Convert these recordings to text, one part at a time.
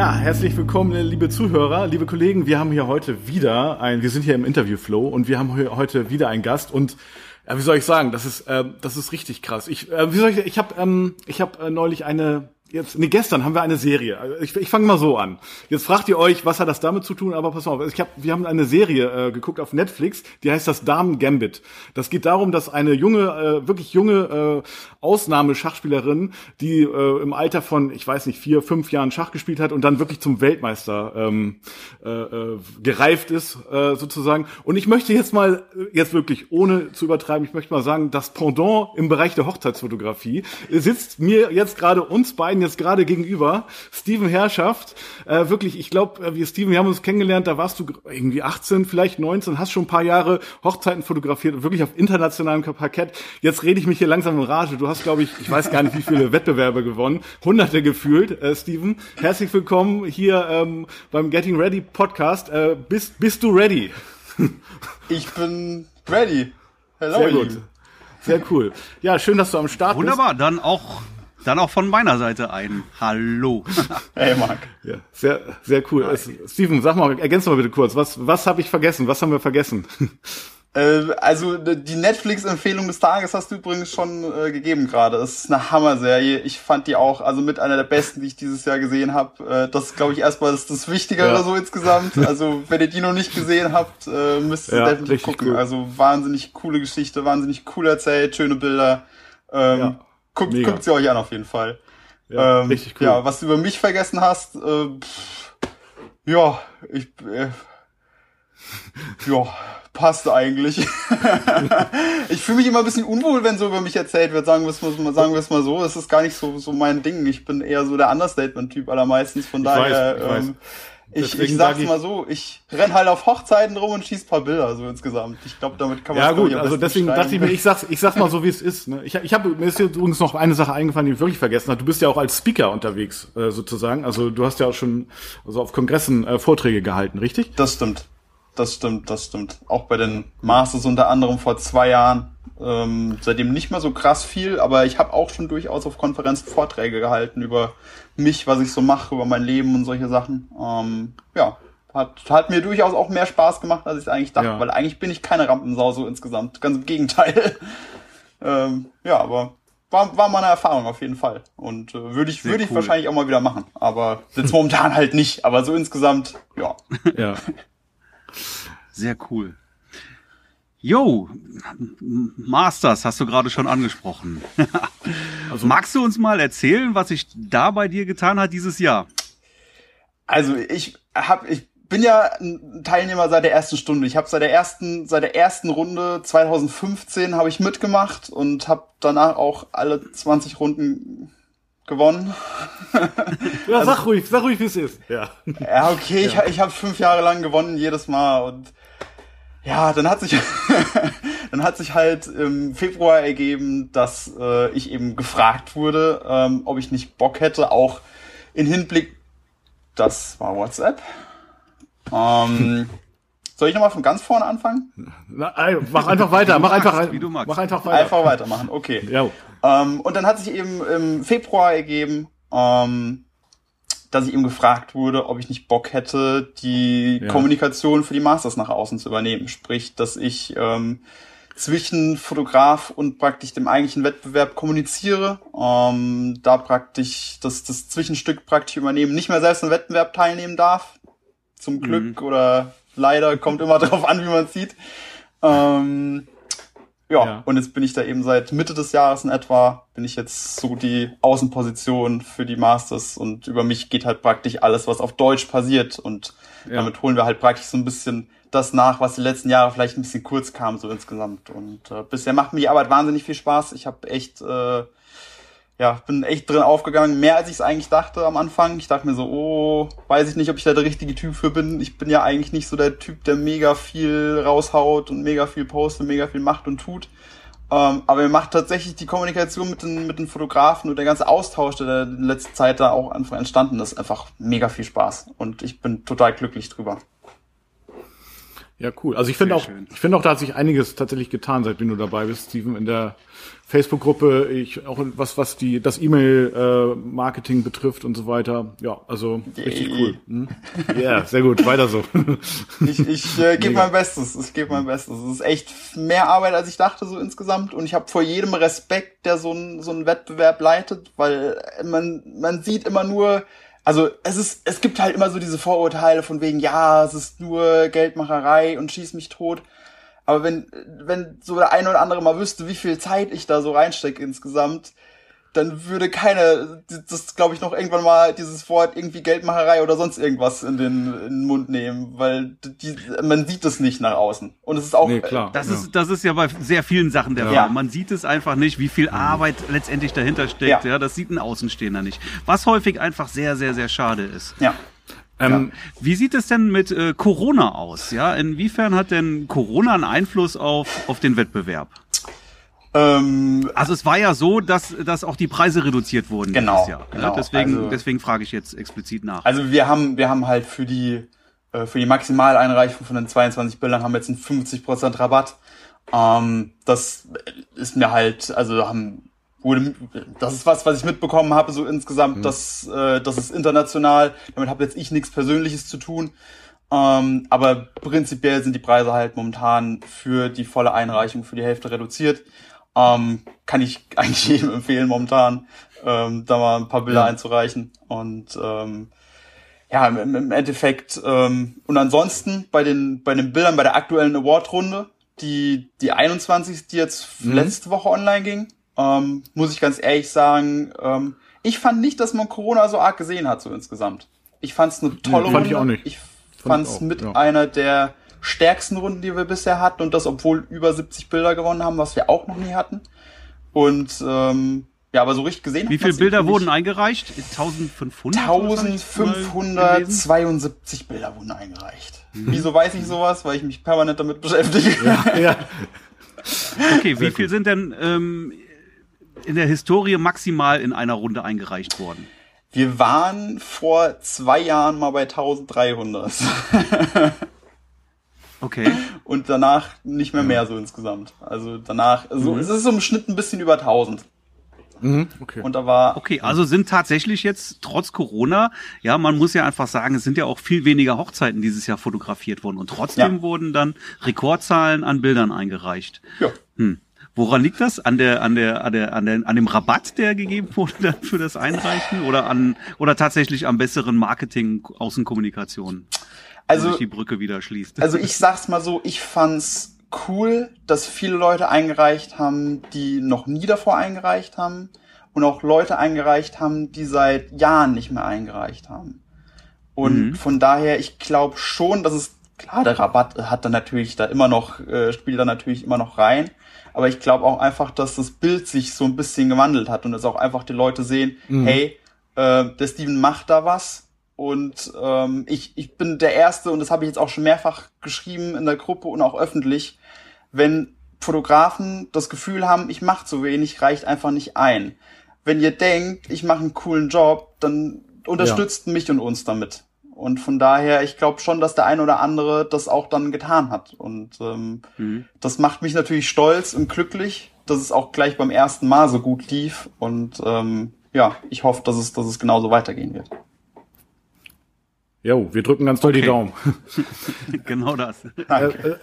Ja, herzlich willkommen, liebe Zuhörer, liebe Kollegen. Wir haben hier heute wieder ein, wir sind hier im Interviewflow und wir haben heute wieder einen Gast und ja, wie soll ich sagen, das ist, äh, das ist richtig krass. Ich, äh, wie soll ich, ich habe, ähm, ich habe äh, neulich eine Jetzt, nee, gestern haben wir eine Serie. Also ich, ich fange mal so an. Jetzt fragt ihr euch, was hat das damit zu tun? Aber pass auf, ich hab, wir haben eine Serie äh, geguckt auf Netflix, die heißt das Damen Gambit. Das geht darum, dass eine junge, äh, wirklich junge äh, Ausnahmeschachspielerin, die äh, im Alter von, ich weiß nicht, vier, fünf Jahren Schach gespielt hat und dann wirklich zum Weltmeister ähm, äh, äh, gereift ist, äh, sozusagen. Und ich möchte jetzt mal, jetzt wirklich, ohne zu übertreiben, ich möchte mal sagen, das Pendant im Bereich der Hochzeitsfotografie sitzt mir jetzt gerade uns beiden jetzt gerade gegenüber, Steven Herrschaft. Äh, wirklich, ich glaube, äh, wir Steven, wir haben uns kennengelernt, da warst du irgendwie 18, vielleicht 19, hast schon ein paar Jahre Hochzeiten fotografiert, wirklich auf internationalem Parkett. Jetzt rede ich mich hier langsam in Rage. Du hast, glaube ich, ich weiß gar nicht, wie viele Wettbewerbe gewonnen, hunderte gefühlt, äh, Steven. Herzlich willkommen hier ähm, beim Getting Ready Podcast. Äh, bist, bist du ready? ich bin ready. Hello, Sehr gut. Sehr cool. Ja, schön, dass du am Start Wunderbar, bist. Wunderbar, dann auch dann auch von meiner Seite ein Hallo. hey Marc. Ja, sehr, sehr cool. Hi. Steven, sag mal, ergänz mal bitte kurz. Was, was habe ich vergessen? Was haben wir vergessen? Äh, also die Netflix-Empfehlung des Tages hast du übrigens schon äh, gegeben gerade. Es ist eine Hammer-Serie. Ich fand die auch, also mit einer der besten, die ich dieses Jahr gesehen habe. Äh, das ist, glaube ich, erstmal das, das Wichtigere ja. so insgesamt. Also wenn ihr die noch nicht gesehen habt, äh, müsst ihr ja, definitiv gucken. Cool. Also wahnsinnig coole Geschichte, wahnsinnig cool erzählt, schöne Bilder. Ähm, ja. Guckt, guckt sie euch an auf jeden Fall. Ja, ähm, richtig cool. Ja, was du über mich vergessen hast, äh, pff, ja, ich, äh, ja, passt eigentlich. ich fühle mich immer ein bisschen unwohl, wenn so über mich erzählt wird. Sagen wir es mal, sagen wir es mal so. Es ist gar nicht so so mein Ding. Ich bin eher so der Understatement-Typ allermeistens. Von ich daher weiß, ähm, ich, ich sag's sag ich, mal so, ich renn halt auf Hochzeiten rum und schieß paar Bilder so insgesamt. Ich glaube, damit kann man Ja gut, also deswegen dachte ich mir, ich sag's, ich sag's mal so, wie es ist. Ne? Ich, ich habe mir ist hier übrigens noch eine Sache eingefallen, die ich wirklich vergessen habe. Du bist ja auch als Speaker unterwegs äh, sozusagen. Also du hast ja auch schon also auf Kongressen äh, Vorträge gehalten, richtig? Das stimmt. Das stimmt, das stimmt. Auch bei den Masters unter anderem vor zwei Jahren. Ähm, seitdem nicht mehr so krass viel, aber ich habe auch schon durchaus auf Konferenzen Vorträge gehalten über mich, was ich so mache, über mein Leben und solche Sachen. Ähm, ja, hat, hat mir durchaus auch mehr Spaß gemacht, als ich eigentlich dachte, ja. weil eigentlich bin ich keine Rampensau so insgesamt. Ganz im Gegenteil. ähm, ja, aber war, war mal eine Erfahrung auf jeden Fall. Und äh, würde ich, würde ich wahrscheinlich auch mal wieder machen. Aber jetzt momentan halt nicht. Aber so insgesamt, ja. Ja. Sehr cool. Yo, Masters hast du gerade schon angesprochen. also magst du uns mal erzählen, was sich da bei dir getan hat dieses Jahr? Also ich habe ich bin ja ein Teilnehmer seit der ersten Stunde. Ich habe seit der ersten seit der ersten Runde 2015 habe ich mitgemacht und habe danach auch alle 20 Runden gewonnen. Ja, also, sag ruhig, sag ruhig, wie es ist. Ja. Ja, okay, ja. ich, ich habe fünf Jahre lang gewonnen jedes Mal und ja, dann hat sich, dann hat sich halt im Februar ergeben, dass äh, ich eben gefragt wurde, ähm, ob ich nicht Bock hätte, auch in Hinblick, das war WhatsApp. Ähm, soll ich nochmal von ganz vorne anfangen? Na, mach einfach weiter, mach einfach, wie du magst. mach einfach weiter. Einfach weitermachen, okay. Ja. Ähm, und dann hat sich eben im Februar ergeben, ähm, dass ich ihm gefragt wurde, ob ich nicht Bock hätte, die ja. Kommunikation für die Masters nach außen zu übernehmen. Sprich, dass ich ähm, zwischen Fotograf und praktisch dem eigentlichen Wettbewerb kommuniziere, ähm, da praktisch das, das Zwischenstück praktisch übernehmen, nicht mehr selbst am Wettbewerb teilnehmen darf. Zum Glück mhm. oder leider, kommt immer darauf an, wie man sieht. Ähm, ja, ja, und jetzt bin ich da eben seit Mitte des Jahres in etwa, bin ich jetzt so die Außenposition für die Masters und über mich geht halt praktisch alles, was auf Deutsch passiert und ja. damit holen wir halt praktisch so ein bisschen das nach, was die letzten Jahre vielleicht ein bisschen kurz kam so insgesamt und äh, bisher macht mir die Arbeit wahnsinnig viel Spaß. Ich habe echt äh, ja, bin echt drin aufgegangen, mehr als ich es eigentlich dachte am Anfang. Ich dachte mir so, oh, weiß ich nicht, ob ich da der richtige Typ für bin. Ich bin ja eigentlich nicht so der Typ, der mega viel raushaut und mega viel postet, mega viel macht und tut. Ähm, aber mir macht tatsächlich die Kommunikation mit den, mit den Fotografen und der ganze Austausch, der in letzter Zeit da auch einfach entstanden ist, einfach mega viel Spaß. Und ich bin total glücklich drüber. Ja, cool. Also ich finde auch, schön. ich finde auch, da hat sich einiges tatsächlich getan, seitdem du dabei bist, Steven, in der Facebook-Gruppe, ich auch was was die das E-Mail-Marketing äh, betrifft und so weiter. Ja, also richtig cool. Hm? Ja, hm? yeah, sehr gut, weiter so. ich ich äh, gebe mein Bestes, ich gebe mein Bestes. Es ist echt mehr Arbeit, als ich dachte so insgesamt und ich habe vor jedem Respekt, der so ein so ein Wettbewerb leitet, weil man man sieht immer nur also es ist, es gibt halt immer so diese Vorurteile von wegen, ja, es ist nur Geldmacherei und schieß mich tot. Aber wenn, wenn so der eine oder andere mal wüsste, wie viel Zeit ich da so reinstecke insgesamt, dann würde keine, das glaube ich noch irgendwann mal dieses Wort irgendwie Geldmacherei oder sonst irgendwas in den, in den Mund nehmen, weil die, man sieht es nicht nach außen. Und es ist auch, nee, klar. Das ja. ist, das ist ja bei sehr vielen Sachen der ja. Fall. Man sieht es einfach nicht, wie viel Arbeit letztendlich dahinter steckt. Ja. ja, das sieht ein Außenstehender nicht. Was häufig einfach sehr, sehr, sehr schade ist. Ja. Ähm, ja. Wie sieht es denn mit äh, Corona aus? Ja, inwiefern hat denn Corona einen Einfluss auf, auf den Wettbewerb? Ähm, also es war ja so, dass, dass auch die Preise reduziert wurden genau, Jahr. Genau. Deswegen, also, deswegen frage ich jetzt explizit nach. Also wir haben, wir haben halt für die, äh, für die Maximaleinreichung von den 22 Bildern haben wir jetzt einen 50% Rabatt. Ähm, das ist mir halt, also haben wurde, das ist was, was ich mitbekommen habe, so insgesamt, mhm. dass äh, das ist international. Damit habe jetzt ich nichts Persönliches zu tun. Ähm, aber prinzipiell sind die Preise halt momentan für die volle Einreichung für die Hälfte reduziert. Ähm, kann ich eigentlich jedem empfehlen momentan, ähm, da mal ein paar Bilder ja. einzureichen. Und ähm, ja, im, im Endeffekt ähm, und ansonsten bei den bei den Bildern bei der aktuellen Award-Runde, die die 21. die jetzt mhm. letzte Woche online ging, ähm, muss ich ganz ehrlich sagen, ähm, ich fand nicht, dass man Corona so arg gesehen hat, so insgesamt. Ich fand es eine tolle nee, fand Runde. Ich, auch nicht. ich fand es mit ja. einer der stärksten Runden, die wir bisher hatten und das, obwohl über 70 Bilder gewonnen haben, was wir auch noch nie hatten. Und ähm, ja, aber so richtig gesehen. Wie viele Bilder wurden eingereicht? 1500? 1572 Bilder wurden eingereicht. Mhm. Wieso weiß ich sowas? Weil ich mich permanent damit beschäftige. Ja, ja. Okay, wie viel sind denn ähm, in der Historie maximal in einer Runde eingereicht worden? Wir waren vor zwei Jahren mal bei 1300. okay. Und danach nicht mehr mehr so insgesamt. Also danach, also mhm. es ist so im Schnitt ein bisschen über 1000. Mhm, okay. Und da war. Okay, also sind tatsächlich jetzt trotz Corona, ja, man muss ja einfach sagen, es sind ja auch viel weniger Hochzeiten dieses Jahr fotografiert worden und trotzdem ja. wurden dann Rekordzahlen an Bildern eingereicht. Ja. Hm. Woran liegt das? An der, an der, an der, an der, an dem Rabatt, der gegeben wurde dann für das Einreichen oder an, oder tatsächlich am besseren Marketing, Außenkommunikation? Also, die Brücke wieder schließt. Also ich sag's mal so, ich fand's cool, dass viele Leute eingereicht haben, die noch nie davor eingereicht haben und auch Leute eingereicht haben, die seit Jahren nicht mehr eingereicht haben. Und mhm. von daher, ich glaube schon, dass es klar, der Rabatt hat dann natürlich da immer noch, äh, spielt da natürlich immer noch rein. Aber ich glaube auch einfach, dass das Bild sich so ein bisschen gewandelt hat und dass auch einfach die Leute sehen, mhm. hey, äh, der Steven macht da was. Und ähm, ich, ich bin der Erste, und das habe ich jetzt auch schon mehrfach geschrieben in der Gruppe und auch öffentlich, wenn Fotografen das Gefühl haben, ich mache zu wenig, reicht einfach nicht ein. Wenn ihr denkt, ich mache einen coolen Job, dann unterstützt ja. mich und uns damit. Und von daher, ich glaube schon, dass der ein oder andere das auch dann getan hat. Und ähm, mhm. das macht mich natürlich stolz und glücklich, dass es auch gleich beim ersten Mal so gut lief. Und ähm, ja, ich hoffe, dass es, dass es genauso weitergehen wird. Jo, wir drücken ganz doll okay. die Daumen. genau das. Äh, äh,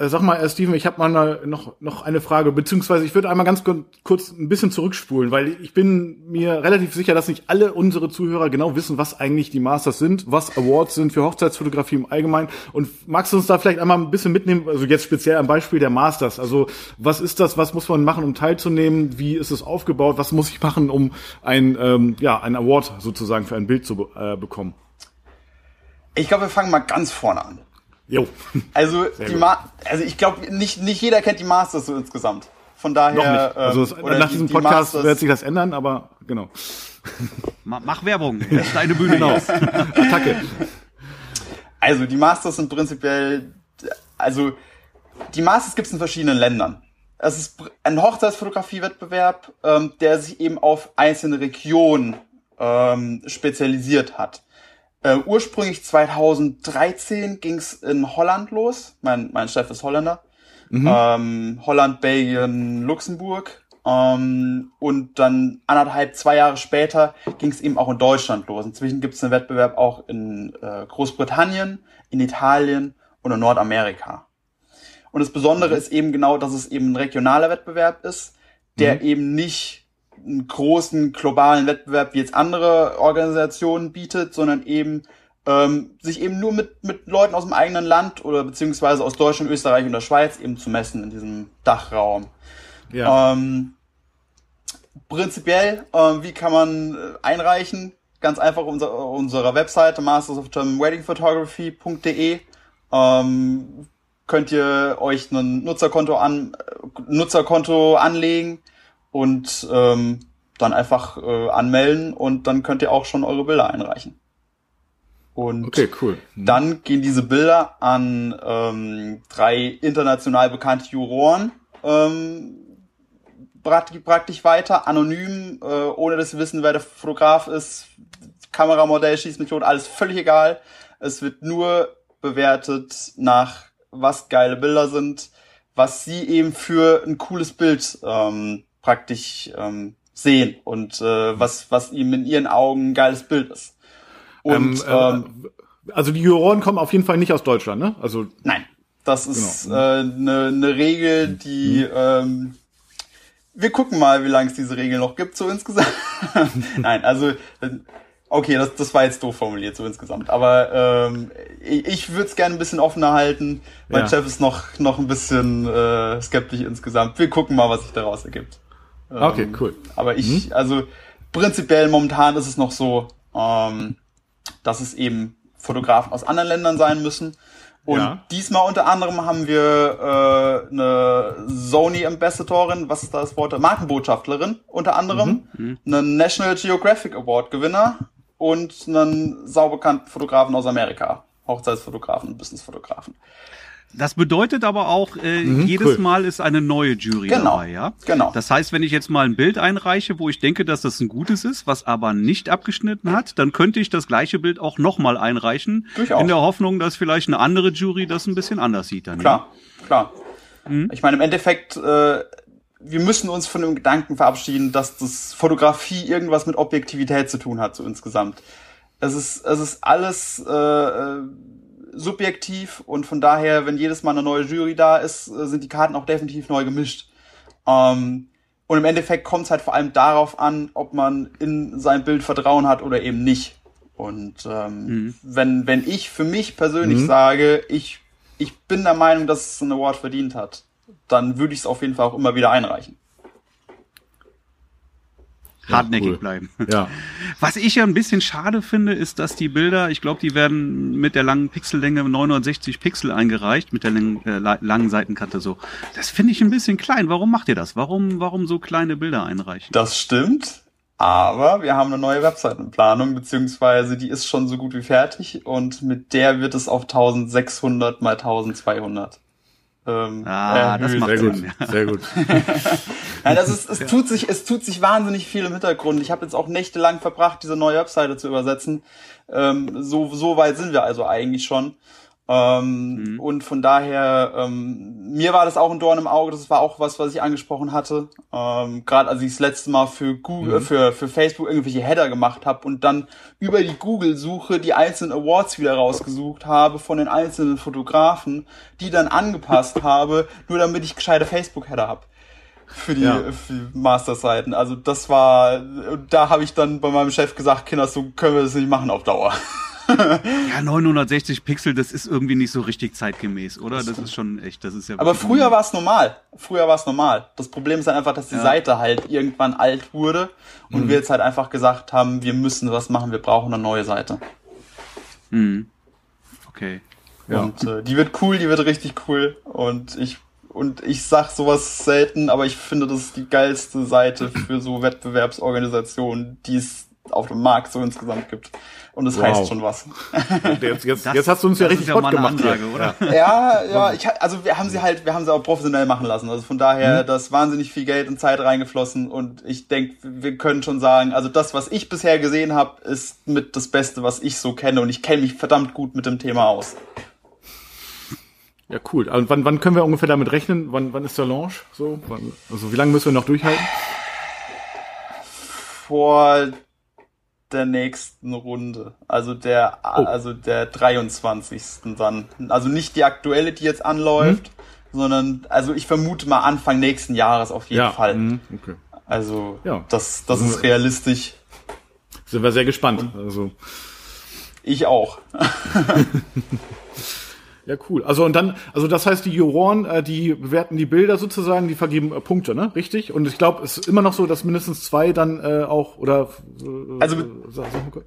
äh, sag mal, äh, Steven, ich habe mal noch, noch eine Frage, beziehungsweise ich würde einmal ganz kurz ein bisschen zurückspulen, weil ich bin mir relativ sicher, dass nicht alle unsere Zuhörer genau wissen, was eigentlich die Masters sind, was Awards sind für Hochzeitsfotografie im Allgemeinen. Und magst du uns da vielleicht einmal ein bisschen mitnehmen, also jetzt speziell am Beispiel der Masters. Also was ist das, was muss man machen, um teilzunehmen, wie ist es aufgebaut, was muss ich machen, um ein, ähm, ja, ein Award sozusagen für ein Bild zu äh, bekommen? Ich glaube, wir fangen mal ganz vorne an. Jo. Also, die Ma also ich glaube, nicht, nicht jeder kennt die Masters so insgesamt. Von daher. Noch nicht. Also es, ähm, nach diesem die, Podcast Masters wird sich das ändern, aber genau. Mach Werbung. Das ist deine Bühne. Genau. Attacke. Also die Masters sind prinzipiell, also die Masters gibt es in verschiedenen Ländern. Es ist ein Hochzeitsfotografie-Wettbewerb, ähm, der sich eben auf einzelne Regionen ähm, spezialisiert hat. Äh, ursprünglich 2013 ging's in Holland los. Mein, mein Chef ist Holländer. Mhm. Ähm, Holland, Belgien, Luxemburg. Ähm, und dann anderthalb, zwei Jahre später ging's eben auch in Deutschland los. Inzwischen gibt's einen Wettbewerb auch in äh, Großbritannien, in Italien und in Nordamerika. Und das Besondere mhm. ist eben genau, dass es eben ein regionaler Wettbewerb ist, der mhm. eben nicht einen großen globalen Wettbewerb wie jetzt andere Organisationen bietet, sondern eben ähm, sich eben nur mit, mit Leuten aus dem eigenen Land oder beziehungsweise aus Deutschland, Österreich und der Schweiz eben zu messen in diesem Dachraum. Ja. Ähm, prinzipiell, äh, wie kann man äh, einreichen? Ganz einfach unser, unserer Webseite mastersofgermanweddingphotography.de ähm, könnt ihr euch ein Nutzerkonto an Nutzerkonto anlegen und ähm, dann einfach äh, anmelden und dann könnt ihr auch schon eure Bilder einreichen. Und okay, cool. Mhm. dann gehen diese Bilder an ähm, drei international bekannte Juroren ähm, praktisch weiter, anonym, äh, ohne dass sie wissen, wer der Fotograf ist, Kameramodell, Schießmethode, alles völlig egal. Es wird nur bewertet nach, was geile Bilder sind, was sie eben für ein cooles Bild ähm, praktisch ähm, sehen und äh, was, was ihm in ihren Augen ein geiles Bild ist. Und, ähm, äh, also die Juroren kommen auf jeden Fall nicht aus Deutschland, ne? Also nein, das ist genau. äh, ne ne Regel, die mhm. ähm, wir gucken mal, wie lange es diese Regel noch gibt, so insgesamt. nein, also okay, das, das war jetzt doof formuliert, so insgesamt. Aber ähm, ich, ich würde es gerne ein bisschen offener halten. Mein ja. Chef ist noch, noch ein bisschen äh, skeptisch insgesamt. Wir gucken mal, was sich daraus ergibt. Okay, ähm, cool. Aber ich, mhm. also prinzipiell momentan ist es noch so, ähm, dass es eben Fotografen aus anderen Ländern sein müssen. Und ja. diesmal unter anderem haben wir äh, eine Sony Ambassadorin, was ist das Wort? Markenbotschafterin unter anderem, mhm. mhm. einen National Geographic Award Gewinner und einen saubekannten Fotografen aus Amerika, Hochzeitsfotografen, Businessfotografen. Das bedeutet aber auch, äh, mhm, jedes cool. Mal ist eine neue Jury genau, dabei, ja? Genau. Das heißt, wenn ich jetzt mal ein Bild einreiche, wo ich denke, dass das ein gutes ist, was aber nicht abgeschnitten hat, dann könnte ich das gleiche Bild auch nochmal einreichen. Durchaus. In der Hoffnung, dass vielleicht eine andere Jury das ein bisschen anders sieht dann. Klar, ja? klar. Mhm. Ich meine, im Endeffekt, äh, wir müssen uns von dem Gedanken verabschieden, dass das Fotografie irgendwas mit Objektivität zu tun hat, so insgesamt. Es ist, es ist alles äh, äh subjektiv und von daher, wenn jedes Mal eine neue Jury da ist, äh, sind die Karten auch definitiv neu gemischt. Ähm, und im Endeffekt kommt es halt vor allem darauf an, ob man in sein Bild Vertrauen hat oder eben nicht. Und ähm, mhm. wenn, wenn ich für mich persönlich mhm. sage, ich, ich bin der Meinung, dass es einen Award verdient hat, dann würde ich es auf jeden Fall auch immer wieder einreichen hartnäckig cool. bleiben. Ja. Was ich ja ein bisschen schade finde, ist, dass die Bilder, ich glaube, die werden mit der langen Pixellänge 960 Pixel eingereicht, mit der langen, äh, langen Seitenkante so. Das finde ich ein bisschen klein. Warum macht ihr das? Warum, warum so kleine Bilder einreichen? Das stimmt. Aber wir haben eine neue Webseitenplanung, beziehungsweise die ist schon so gut wie fertig und mit der wird es auf 1600 mal 1200 ähm, ah, erhöht. das macht sehr Sinn. gut. Sehr gut. ja, das ist, es tut sich, es tut sich wahnsinnig viel im Hintergrund. Ich habe jetzt auch nächtelang verbracht, diese neue Webseite zu übersetzen. Ähm, so, so weit sind wir also eigentlich schon. Ähm, mhm. Und von daher, ähm, mir war das auch ein Dorn im Auge. Das war auch was, was ich angesprochen hatte. Ähm, Gerade als ich das letzte Mal für Google, mhm. für, für Facebook irgendwelche Header gemacht habe und dann über die Google-Suche die einzelnen Awards wieder rausgesucht habe von den einzelnen Fotografen, die dann angepasst habe, nur damit ich gescheite Facebook-Header habe für die, ja. für die Masterseiten. Also das war, da habe ich dann bei meinem Chef gesagt, Kinder, so können wir das nicht machen auf Dauer. ja, 960 Pixel, das ist irgendwie nicht so richtig zeitgemäß, oder? Das ist schon echt, das ist ja. Aber früher war es normal. Früher war es normal. Das Problem ist halt einfach, dass die ja. Seite halt irgendwann alt wurde und mhm. wir jetzt halt einfach gesagt haben, wir müssen was machen, wir brauchen eine neue Seite. Mhm. Okay. Ja. Und äh, die wird cool, die wird richtig cool und ich und ich sag sowas selten, aber ich finde, das ist die geilste Seite für so Wettbewerbsorganisationen, die es auf dem Markt so insgesamt gibt. Und das wow. heißt schon was. Jetzt, jetzt, das, jetzt hast du uns ja richtig ja hot gemacht, Ansage, oder? Ja, ja, ich, also wir haben sie halt, wir haben sie auch professionell machen lassen. Also von daher, mhm. da ist wahnsinnig viel Geld und Zeit reingeflossen und ich denke, wir können schon sagen, also das, was ich bisher gesehen habe, ist mit das Beste, was ich so kenne und ich kenne mich verdammt gut mit dem Thema aus. Ja, cool. Und wann, wann können wir ungefähr damit rechnen? Wann, wann ist der Launch? So, also wie lange müssen wir noch durchhalten? Vor der nächsten Runde. Also der, oh. also der 23. dann. Also nicht die aktuelle, die jetzt anläuft, mhm. sondern, also ich vermute mal Anfang nächsten Jahres auf jeden ja. Fall. Mhm. Okay. Also, ja. das, das ist realistisch. Sind wir sehr gespannt. Also. Ich auch. Ja, cool. Also und dann, also das heißt, die Juroren, äh, die bewerten die Bilder sozusagen, die vergeben äh, Punkte, ne? Richtig? Und ich glaube, es ist immer noch so, dass mindestens zwei dann äh, auch oder äh, also,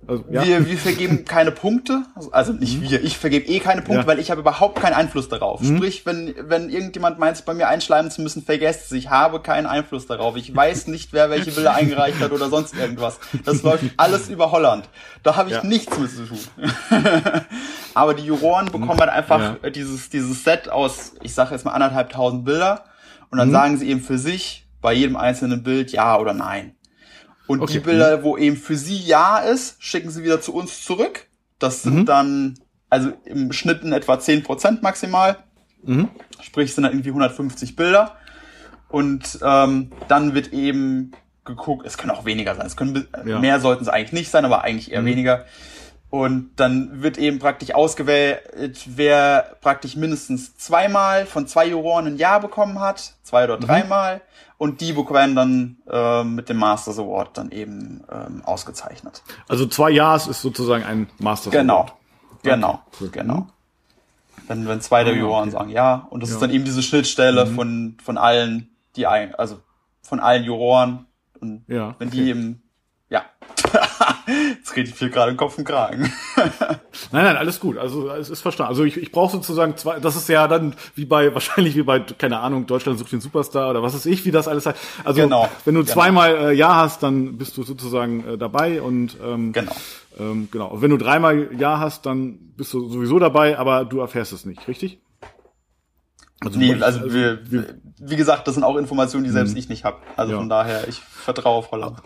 also ja. wir, wir vergeben keine Punkte, also nicht mhm. wir, ich vergebe eh keine Punkte, ja. weil ich habe überhaupt keinen Einfluss darauf. Mhm. Sprich, wenn wenn irgendjemand meint, bei mir einschleimen zu müssen, vergesst es. Ich habe keinen Einfluss darauf. Ich weiß nicht, wer welche Bilder eingereicht hat oder sonst irgendwas. Das läuft alles über Holland. Da habe ich ja. nichts mit zu tun. Aber die Juroren bekommen halt einfach ja. dieses, dieses Set aus, ich sage jetzt mal anderthalbtausend Bilder und dann mhm. sagen sie eben für sich bei jedem einzelnen Bild ja oder nein. Und okay. die Bilder, mhm. wo eben für sie ja ist, schicken sie wieder zu uns zurück. Das sind mhm. dann, also im Schnitt in etwa zehn Prozent maximal. Mhm. Sprich, sind dann irgendwie 150 Bilder. Und ähm, dann wird eben geguckt, es können auch weniger sein, es können ja. mehr sollten es eigentlich nicht sein, aber eigentlich eher mhm. weniger. Und dann wird eben praktisch ausgewählt, wer praktisch mindestens zweimal von zwei Juroren ein Ja bekommen hat, zwei oder mhm. dreimal. Mhm. Und die bekommen dann äh, mit dem Masters Award dann eben ähm, ausgezeichnet. Also zwei Ja's ist sozusagen ein Masters genau. Award. Genau, okay. genau, genau. Wenn, wenn zwei der ah, Juroren okay. sagen Ja. Und das ja. ist dann eben diese Schnittstelle mhm. von, von allen, die ein, also von allen Juroren. Und ja, wenn okay. die eben. Jetzt rede ich viel gerade im Kopf und Kragen. nein, nein, alles gut. Also es ist verstanden. Also ich, ich brauche sozusagen zwei, das ist ja dann wie bei, wahrscheinlich wie bei, keine Ahnung, Deutschland sucht den Superstar oder was ist ich, wie das alles heißt. Also genau, wenn du genau. zweimal äh, Ja hast, dann bist du sozusagen äh, dabei und ähm, genau. Ähm, genau. Und wenn du dreimal Ja hast, dann bist du sowieso dabei, aber du erfährst es nicht, richtig? Also, nee, also, also wir, wir, wie gesagt, das sind auch Informationen, die selbst hm. ich nicht habe. Also ja. von daher, ich vertraue auf Holland.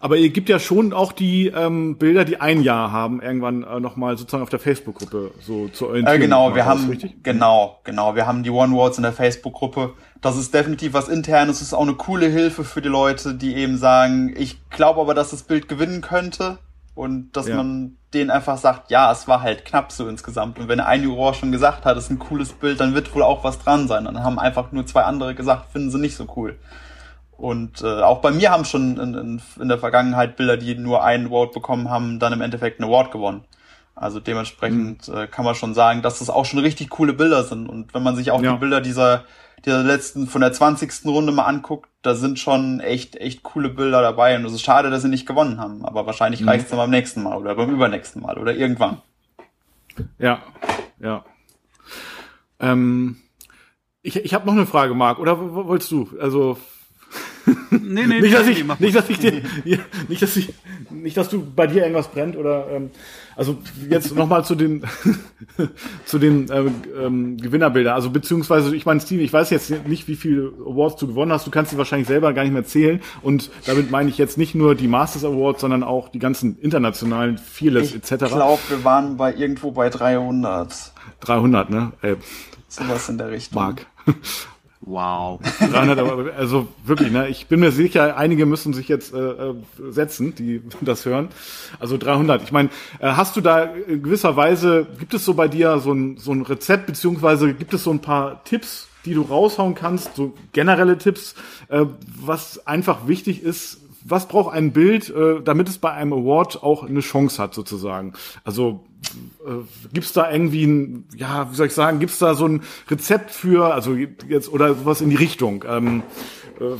Aber ihr gibt ja schon auch die ähm, Bilder, die ein Jahr haben, irgendwann äh, nochmal sozusagen auf der Facebook-Gruppe so zu orientieren. Äh, genau, wir haben richtig? genau, genau, wir haben die One Words in der Facebook-Gruppe. Das ist definitiv was internes, das ist auch eine coole Hilfe für die Leute, die eben sagen, ich glaube aber, dass das Bild gewinnen könnte und dass ja. man denen einfach sagt, ja, es war halt knapp so insgesamt. Und wenn ein Juror schon gesagt hat, es ist ein cooles Bild, dann wird wohl auch was dran sein. Dann haben einfach nur zwei andere gesagt, finden sie nicht so cool. Und äh, auch bei mir haben schon in, in, in der Vergangenheit Bilder, die nur einen Award bekommen haben, dann im Endeffekt einen Award gewonnen. Also dementsprechend mhm. äh, kann man schon sagen, dass das auch schon richtig coole Bilder sind. Und wenn man sich auch ja. die Bilder dieser, dieser letzten, von der 20. Runde mal anguckt, da sind schon echt, echt coole Bilder dabei. Und es ist schade, dass sie nicht gewonnen haben. Aber wahrscheinlich mhm. reicht es dann beim nächsten Mal oder beim übernächsten Mal oder irgendwann. Ja, ja. Ähm, ich ich habe noch eine Frage, Marc. Oder wolltest du? Also Nee, nee, nicht, dass ich, nicht, dass ich dir, nicht, dass ich, nicht, dass du bei dir irgendwas brennt oder, ähm, also jetzt nochmal zu den, zu den ähm, ähm, Gewinnerbildern. Also beziehungsweise, ich meine, Steve, ich weiß jetzt nicht, wie viele Awards du gewonnen hast. Du kannst sie wahrscheinlich selber gar nicht mehr zählen. Und damit meine ich jetzt nicht nur die Masters Awards, sondern auch die ganzen internationalen, vieles etc. Ich glaube, wir waren bei irgendwo bei 300. 300, ne? Äh, Sowas in der Richtung. Mark. Wow. 300, also wirklich, ne? Ich bin mir sicher, einige müssen sich jetzt äh, äh setzen, die das hören. Also 300. Ich meine, äh, hast du da in gewisser Weise, gibt es so bei dir so ein, so ein Rezept, beziehungsweise gibt es so ein paar Tipps, die du raushauen kannst, so generelle Tipps, äh, was einfach wichtig ist, was braucht ein Bild, äh, damit es bei einem Award auch eine Chance hat, sozusagen? Also gibt's da irgendwie ein, ja, wie soll ich sagen, gibt's da so ein Rezept für, also jetzt oder sowas in die Richtung? Ähm, äh,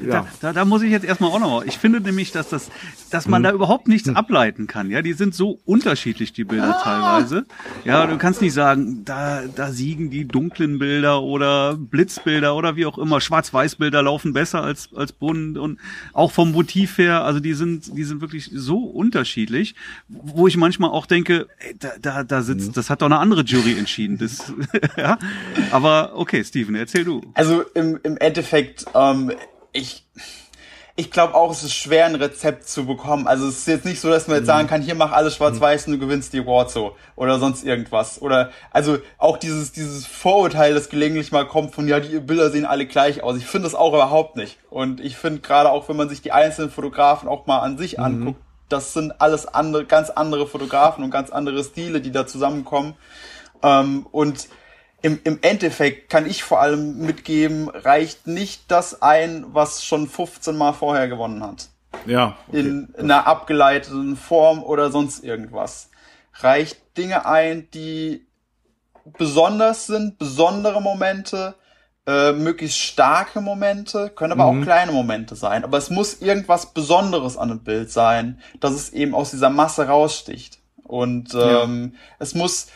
ja. da, da, da muss ich jetzt erstmal auch noch. Ich finde nämlich, dass das, dass man hm. da überhaupt nichts hm. ableiten kann. Ja, die sind so unterschiedlich die Bilder ah. teilweise. Ja, du kannst nicht sagen, da da siegen die dunklen Bilder oder Blitzbilder oder wie auch immer. Schwarz-Weiß-Bilder laufen besser als als bunt und auch vom Motiv her. Also die sind die sind wirklich so unterschiedlich, wo ich manchmal auch denke, ey, da da da sitzt, hm. das hat doch eine andere Jury entschieden. Das, ja, aber okay, Steven, erzähl du. Also im im Endeffekt ähm, ich, ich glaube auch, es ist schwer, ein Rezept zu bekommen. Also es ist jetzt nicht so, dass man jetzt sagen mhm. kann, hier mach alles schwarz-weiß und du gewinnst die Award so. Oder sonst irgendwas. Oder, also auch dieses, dieses Vorurteil, das gelegentlich mal kommt von, ja, die Bilder sehen alle gleich aus. Ich finde das auch überhaupt nicht. Und ich finde gerade auch, wenn man sich die einzelnen Fotografen auch mal an sich mhm. anguckt, das sind alles andere, ganz andere Fotografen und ganz andere Stile, die da zusammenkommen. Ähm, und im, im Endeffekt kann ich vor allem mitgeben, reicht nicht das ein, was schon 15 Mal vorher gewonnen hat. Ja. Okay. In, in einer abgeleiteten Form oder sonst irgendwas. Reicht Dinge ein, die besonders sind, besondere Momente, äh, möglichst starke Momente, können aber mhm. auch kleine Momente sein. Aber es muss irgendwas Besonderes an dem Bild sein, dass es eben aus dieser Masse raussticht. Und ähm, ja. es muss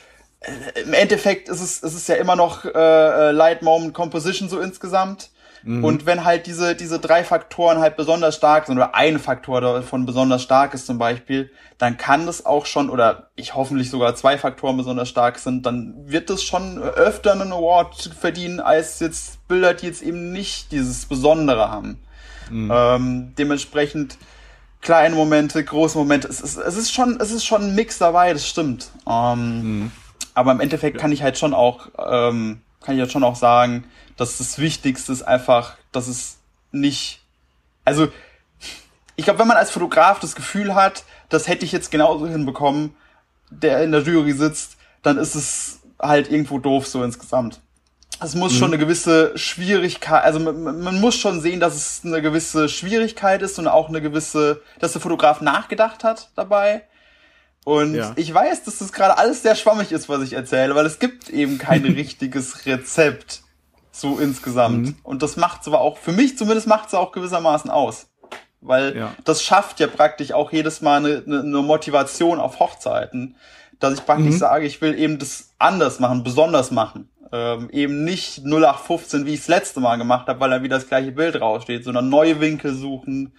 im Endeffekt ist es, ist es ja immer noch äh, äh, Light Moment Composition so insgesamt. Mhm. Und wenn halt diese, diese drei Faktoren halt besonders stark sind, oder ein Faktor davon besonders stark ist zum Beispiel, dann kann das auch schon, oder ich hoffentlich sogar zwei Faktoren besonders stark sind, dann wird das schon öfter einen Award verdienen, als jetzt Bilder, die jetzt eben nicht dieses Besondere haben. Mhm. Ähm, dementsprechend kleine Momente, große Momente, es ist, es ist schon, es ist schon ein Mix dabei, das stimmt. Ähm, mhm. Aber im Endeffekt kann ich halt schon auch, ähm, kann ich halt schon auch sagen, dass das Wichtigste ist einfach, dass es nicht, also ich glaube, wenn man als Fotograf das Gefühl hat, das hätte ich jetzt genauso hinbekommen, der in der Jury sitzt, dann ist es halt irgendwo doof so insgesamt. Es muss mhm. schon eine gewisse Schwierigkeit, also man, man, muss schon sehen, dass es eine gewisse Schwierigkeit ist und auch eine gewisse, dass der Fotograf nachgedacht hat dabei. Und ja. ich weiß, dass das gerade alles sehr schwammig ist, was ich erzähle, weil es gibt eben kein richtiges Rezept so insgesamt. Mhm. Und das macht es aber auch, für mich zumindest macht es auch gewissermaßen aus. Weil ja. das schafft ja praktisch auch jedes Mal eine, eine, eine Motivation auf Hochzeiten, dass ich praktisch mhm. sage, ich will eben das anders machen, besonders machen. Ähm, eben nicht 0815, wie ich es letzte Mal gemacht habe, weil da wieder das gleiche Bild raussteht, sondern neue Winkel suchen,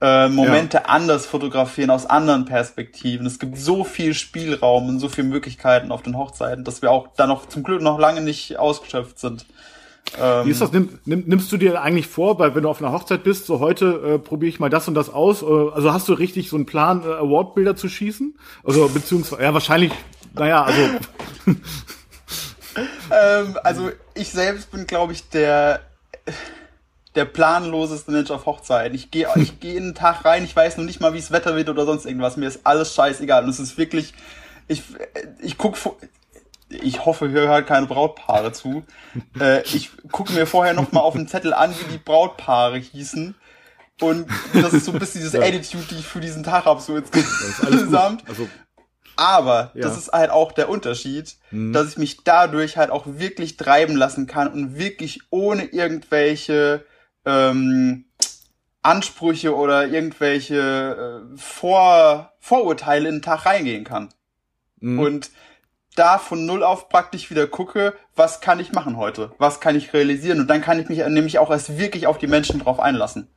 äh, Momente ja. anders fotografieren aus anderen Perspektiven. Es gibt so viel Spielraum und so viele Möglichkeiten auf den Hochzeiten, dass wir auch da noch zum Glück noch lange nicht ausgeschöpft sind. Ähm, Wie ist das? Nimm, nimm, nimmst du dir eigentlich vor, weil wenn du auf einer Hochzeit bist, so heute äh, probiere ich mal das und das aus. Äh, also hast du richtig so einen Plan, äh, Awardbilder zu schießen? Also beziehungsweise, ja wahrscheinlich, naja, also. ähm, also ich selbst bin, glaube ich, der der planloseste Mensch auf Hochzeiten. Ich gehe ich geh in den Tag rein, ich weiß noch nicht mal, wie es Wetter wird oder sonst irgendwas. Mir ist alles scheißegal. Und es ist wirklich, ich, ich guck, ich hoffe, hier hört keine Brautpaare zu. Äh, ich gucke mir vorher noch mal auf den Zettel an, wie die Brautpaare hießen. Und das ist so ein bisschen diese ja. Attitude, die ich für diesen Tag habe, so insgesamt. Also, aber ja. das ist halt auch der Unterschied, mhm. dass ich mich dadurch halt auch wirklich treiben lassen kann und wirklich ohne irgendwelche ähm, Ansprüche oder irgendwelche äh, Vor Vorurteile in den Tag reingehen kann. Mhm. Und da von null auf praktisch wieder gucke, was kann ich machen heute? Was kann ich realisieren? Und dann kann ich mich nämlich auch erst wirklich auf die Menschen drauf einlassen.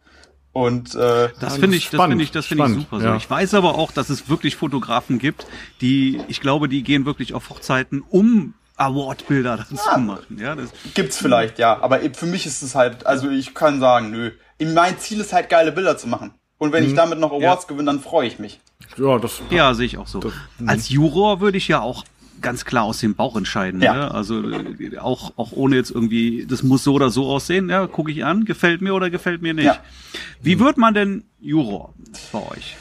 Und äh, das finde ich, das finde ich, das finde ich super. Ja. So. Ich weiß aber auch, dass es wirklich Fotografen gibt, die, ich glaube, die gehen wirklich auf Hochzeiten, um Awardbilder dann ja, zu machen. Ja, das gibt's vielleicht, ja. Aber für mich ist es halt, also ich kann sagen, nö. Mein Ziel ist halt, geile Bilder zu machen. Und wenn mhm. ich damit noch Awards ja. gewinne, dann freue ich mich. Ja, das. Ja, sehe ich auch so. Das, Als Juror würde ich ja auch ganz klar aus dem Bauch entscheiden. Ja. Ne? Also auch, auch ohne jetzt irgendwie, das muss so oder so aussehen. Ja, gucke ich an, gefällt mir oder gefällt mir nicht. Ja. Wie wird man denn Juror bei euch?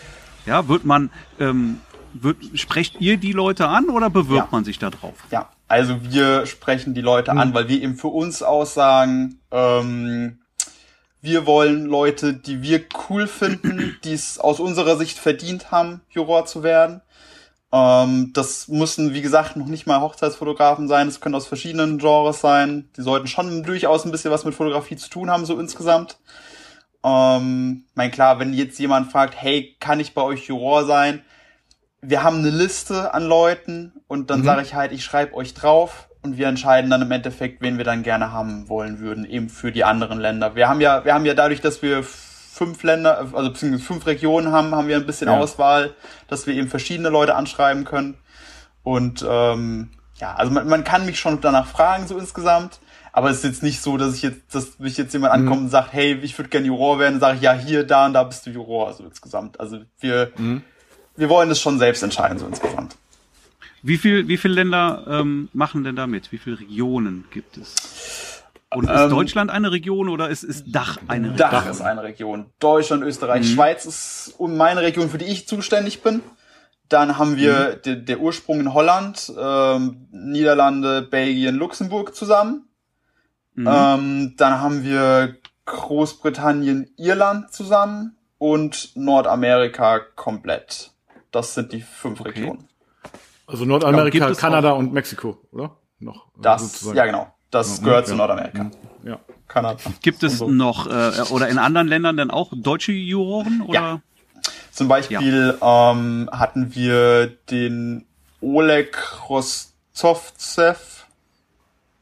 Ja, wird man, ähm, wird, sprecht ihr die Leute an oder bewirbt ja. man sich da drauf? Ja, also wir sprechen die Leute mhm. an, weil wir eben für uns aussagen, ähm, wir wollen Leute, die wir cool finden, die es aus unserer Sicht verdient haben, Juror zu werden. Ähm, das müssen, wie gesagt, noch nicht mal Hochzeitsfotografen sein. Das können aus verschiedenen Genres sein. Die sollten schon durchaus ein bisschen was mit Fotografie zu tun haben, so insgesamt. Ähm, mein klar, wenn jetzt jemand fragt, hey, kann ich bei euch Juror sein? Wir haben eine Liste an Leuten und dann mhm. sage ich halt, ich schreibe euch drauf und wir entscheiden dann im Endeffekt, wen wir dann gerne haben wollen würden, eben für die anderen Länder. Wir haben ja, wir haben ja dadurch, dass wir fünf Länder, also beziehungsweise fünf Regionen haben, haben wir ein bisschen ja. Auswahl, dass wir eben verschiedene Leute anschreiben können. Und ähm, ja, also man, man kann mich schon danach fragen, so insgesamt. Aber es ist jetzt nicht so, dass ich jetzt, dass mich jetzt jemand mhm. ankommt und sagt, hey, ich würde gerne Juror werden, sage ich, ja, hier, da und da bist du Juror, also insgesamt. Also wir, mhm. Wir wollen das schon selbst entscheiden, so insgesamt. Wie viel, wie viele Länder ähm, machen denn da mit? Wie viele Regionen gibt es? Und ist ähm, Deutschland eine Region oder ist, ist Dach eine Region? Dach ist eine Region. Deutschland, Österreich, mhm. Schweiz ist meine Region, für die ich zuständig bin. Dann haben wir mhm. de, der Ursprung in Holland, ähm, Niederlande, Belgien, Luxemburg zusammen. Mhm. Ähm, dann haben wir Großbritannien, Irland zusammen und Nordamerika komplett. Das sind die fünf okay. Regionen. Also Nordamerika, Kanada und Mexiko, oder? Noch. Das, sozusagen. ja genau. Das ja, gehört ja. zu Nordamerika. Ja. Kanada. Gibt es so. noch äh, oder in anderen Ländern denn auch deutsche Juroren oder? Ja. Zum Beispiel ähm, hatten wir den Oleg Rostovtsev.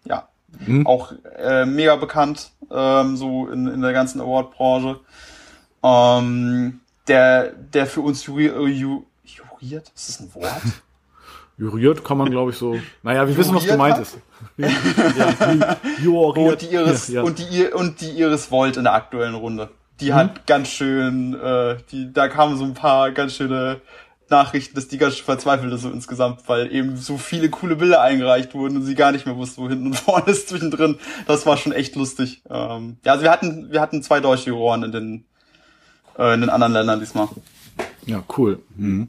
Ja, mhm. auch äh, mega bekannt ähm, so in, in der ganzen Award-Branche. Ähm, der, der für uns juri, äh, ju, juriert, ist das ein Wort? Juriert kann man, glaube ich, so. Naja, wir wissen, was gemeint ist. ja, juriert. Und die Iris, ja, ja. Und, die, und die Iris Volt in der aktuellen Runde. Die mhm. hat ganz schön, äh, die, da kamen so ein paar ganz schöne Nachrichten, dass die ganz schön verzweifelt ist so insgesamt, weil eben so viele coole Bilder eingereicht wurden und sie gar nicht mehr wusste, wo hinten und vorne ist zwischendrin. Das war schon echt lustig. Ähm, ja, also wir hatten, wir hatten zwei deutsche Juroren in den, äh, in den anderen Ländern diesmal. Ja, cool. Mhm.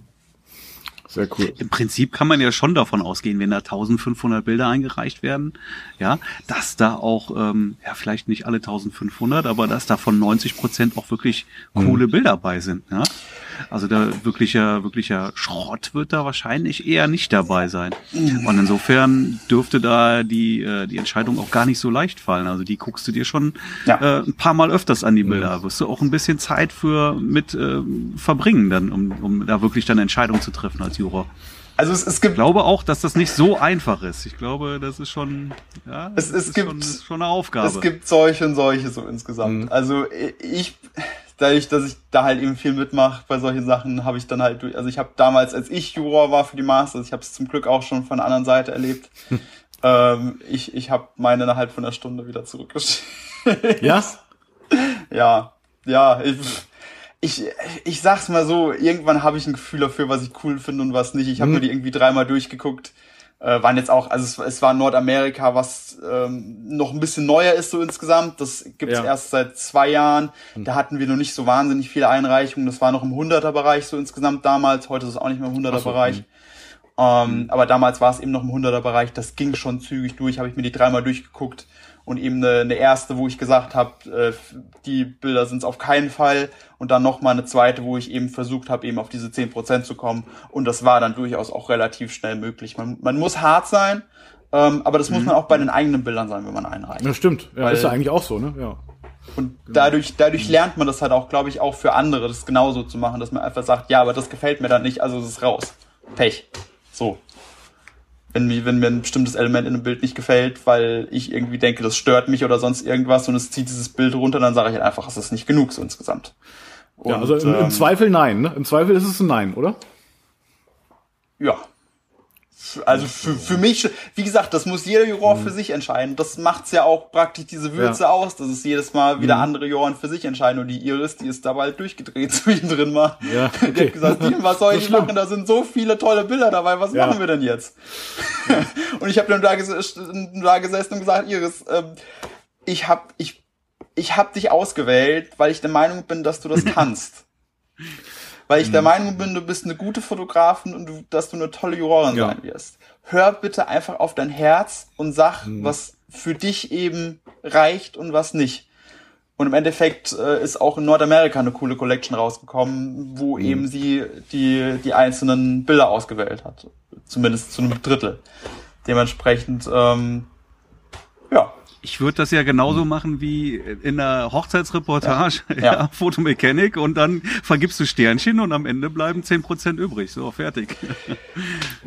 Sehr cool. Im Prinzip kann man ja schon davon ausgehen, wenn da 1500 Bilder eingereicht werden, ja, dass da auch, ähm, ja, vielleicht nicht alle 1500, aber dass davon 90 Prozent auch wirklich coole mhm. Bilder bei sind, ja. Also da wirklicher, wirklicher Schrott wird da wahrscheinlich eher nicht dabei sein. Und insofern dürfte da die, äh, die Entscheidung auch gar nicht so leicht fallen. Also die guckst du dir schon ja. äh, ein paar Mal öfters an die Bilder. Mhm. Wirst du auch ein bisschen Zeit für mit äh, verbringen, dann, um, um da wirklich dann eine Entscheidung zu treffen als Juror. Also es, es gibt. Ich glaube auch, dass das nicht so einfach ist. Ich glaube, das ist schon, ja, es, es gibt schon, schon, eine Aufgabe. Es gibt solche und solche so insgesamt. Mhm. Also ich, dadurch, dass ich da halt eben viel mitmache bei solchen Sachen, habe ich dann halt, also ich habe damals, als ich Juror war für die Masters, ich habe es zum Glück auch schon von der anderen Seite erlebt, ähm, ich, ich habe meine innerhalb von einer Stunde wieder zurückgeschickt. Ja? ja, ja, ich, ich, ich sag's mal so, irgendwann habe ich ein Gefühl dafür, was ich cool finde und was nicht. Ich habe mhm. mir die irgendwie dreimal durchgeguckt äh, waren jetzt auch, also es, es war Nordamerika, was ähm, noch ein bisschen neuer ist so insgesamt. Das gibt's ja. erst seit zwei Jahren. Hm. Da hatten wir noch nicht so wahnsinnig viele Einreichungen. Das war noch im 100er-Bereich so insgesamt damals. Heute ist es auch nicht mehr im 100er-Bereich. So, ähm, hm. aber damals war es eben noch im 100er-Bereich. Das ging schon zügig durch. Habe ich mir die dreimal durchgeguckt und eben eine, eine erste, wo ich gesagt habe, äh, die Bilder sind es auf keinen Fall und dann noch mal eine zweite, wo ich eben versucht habe, eben auf diese zehn Prozent zu kommen und das war dann durchaus auch relativ schnell möglich. Man, man muss hart sein, ähm, aber das mhm. muss man auch bei den eigenen Bildern sein, wenn man einreicht. Ja, stimmt. Ja, Weil, ist ja eigentlich auch so, ne? Ja. Und genau. dadurch, dadurch lernt man das halt auch, glaube ich, auch für andere, das genauso zu machen, dass man einfach sagt, ja, aber das gefällt mir dann nicht, also es ist raus. Pech. So wenn mir, wenn mir ein bestimmtes Element in einem Bild nicht gefällt, weil ich irgendwie denke, das stört mich oder sonst irgendwas und es zieht dieses Bild runter, dann sage ich halt einfach, es ist nicht genug so insgesamt. Und, ja, also im, im ähm, Zweifel nein, ne? Im Zweifel ist es ein Nein, oder? Ja, also für, für mich, wie gesagt, das muss jeder Juror mhm. für sich entscheiden. Das macht's ja auch praktisch diese Würze ja. aus, dass es jedes Mal wieder mhm. andere Juroren für sich entscheiden. Und die Iris, die ist dabei durchgedreht zwischendrin mal. Ja, okay. Die hat gesagt, was soll ich machen? Da sind so viele tolle Bilder dabei, was ja. machen wir denn jetzt? und ich habe dann da, ges da, gesessen und gesagt, Iris, ähm, ich hab, ich, ich hab dich ausgewählt, weil ich der Meinung bin, dass du das kannst weil ich mhm. der Meinung bin, du bist eine gute Fotografin und du, dass du eine tolle Jurorin ja. sein wirst. Hör bitte einfach auf dein Herz und sag, mhm. was für dich eben reicht und was nicht. Und im Endeffekt äh, ist auch in Nordamerika eine coole Collection rausgekommen, wo mhm. eben sie die, die einzelnen Bilder ausgewählt hat. Zumindest zu einem Drittel. Dementsprechend, ähm, Ja. Ich würde das ja genauso machen wie in der Hochzeitsreportage, ja, ja. ja Fotomechanik und dann vergibst du Sternchen und am Ende bleiben zehn Prozent übrig. So, fertig.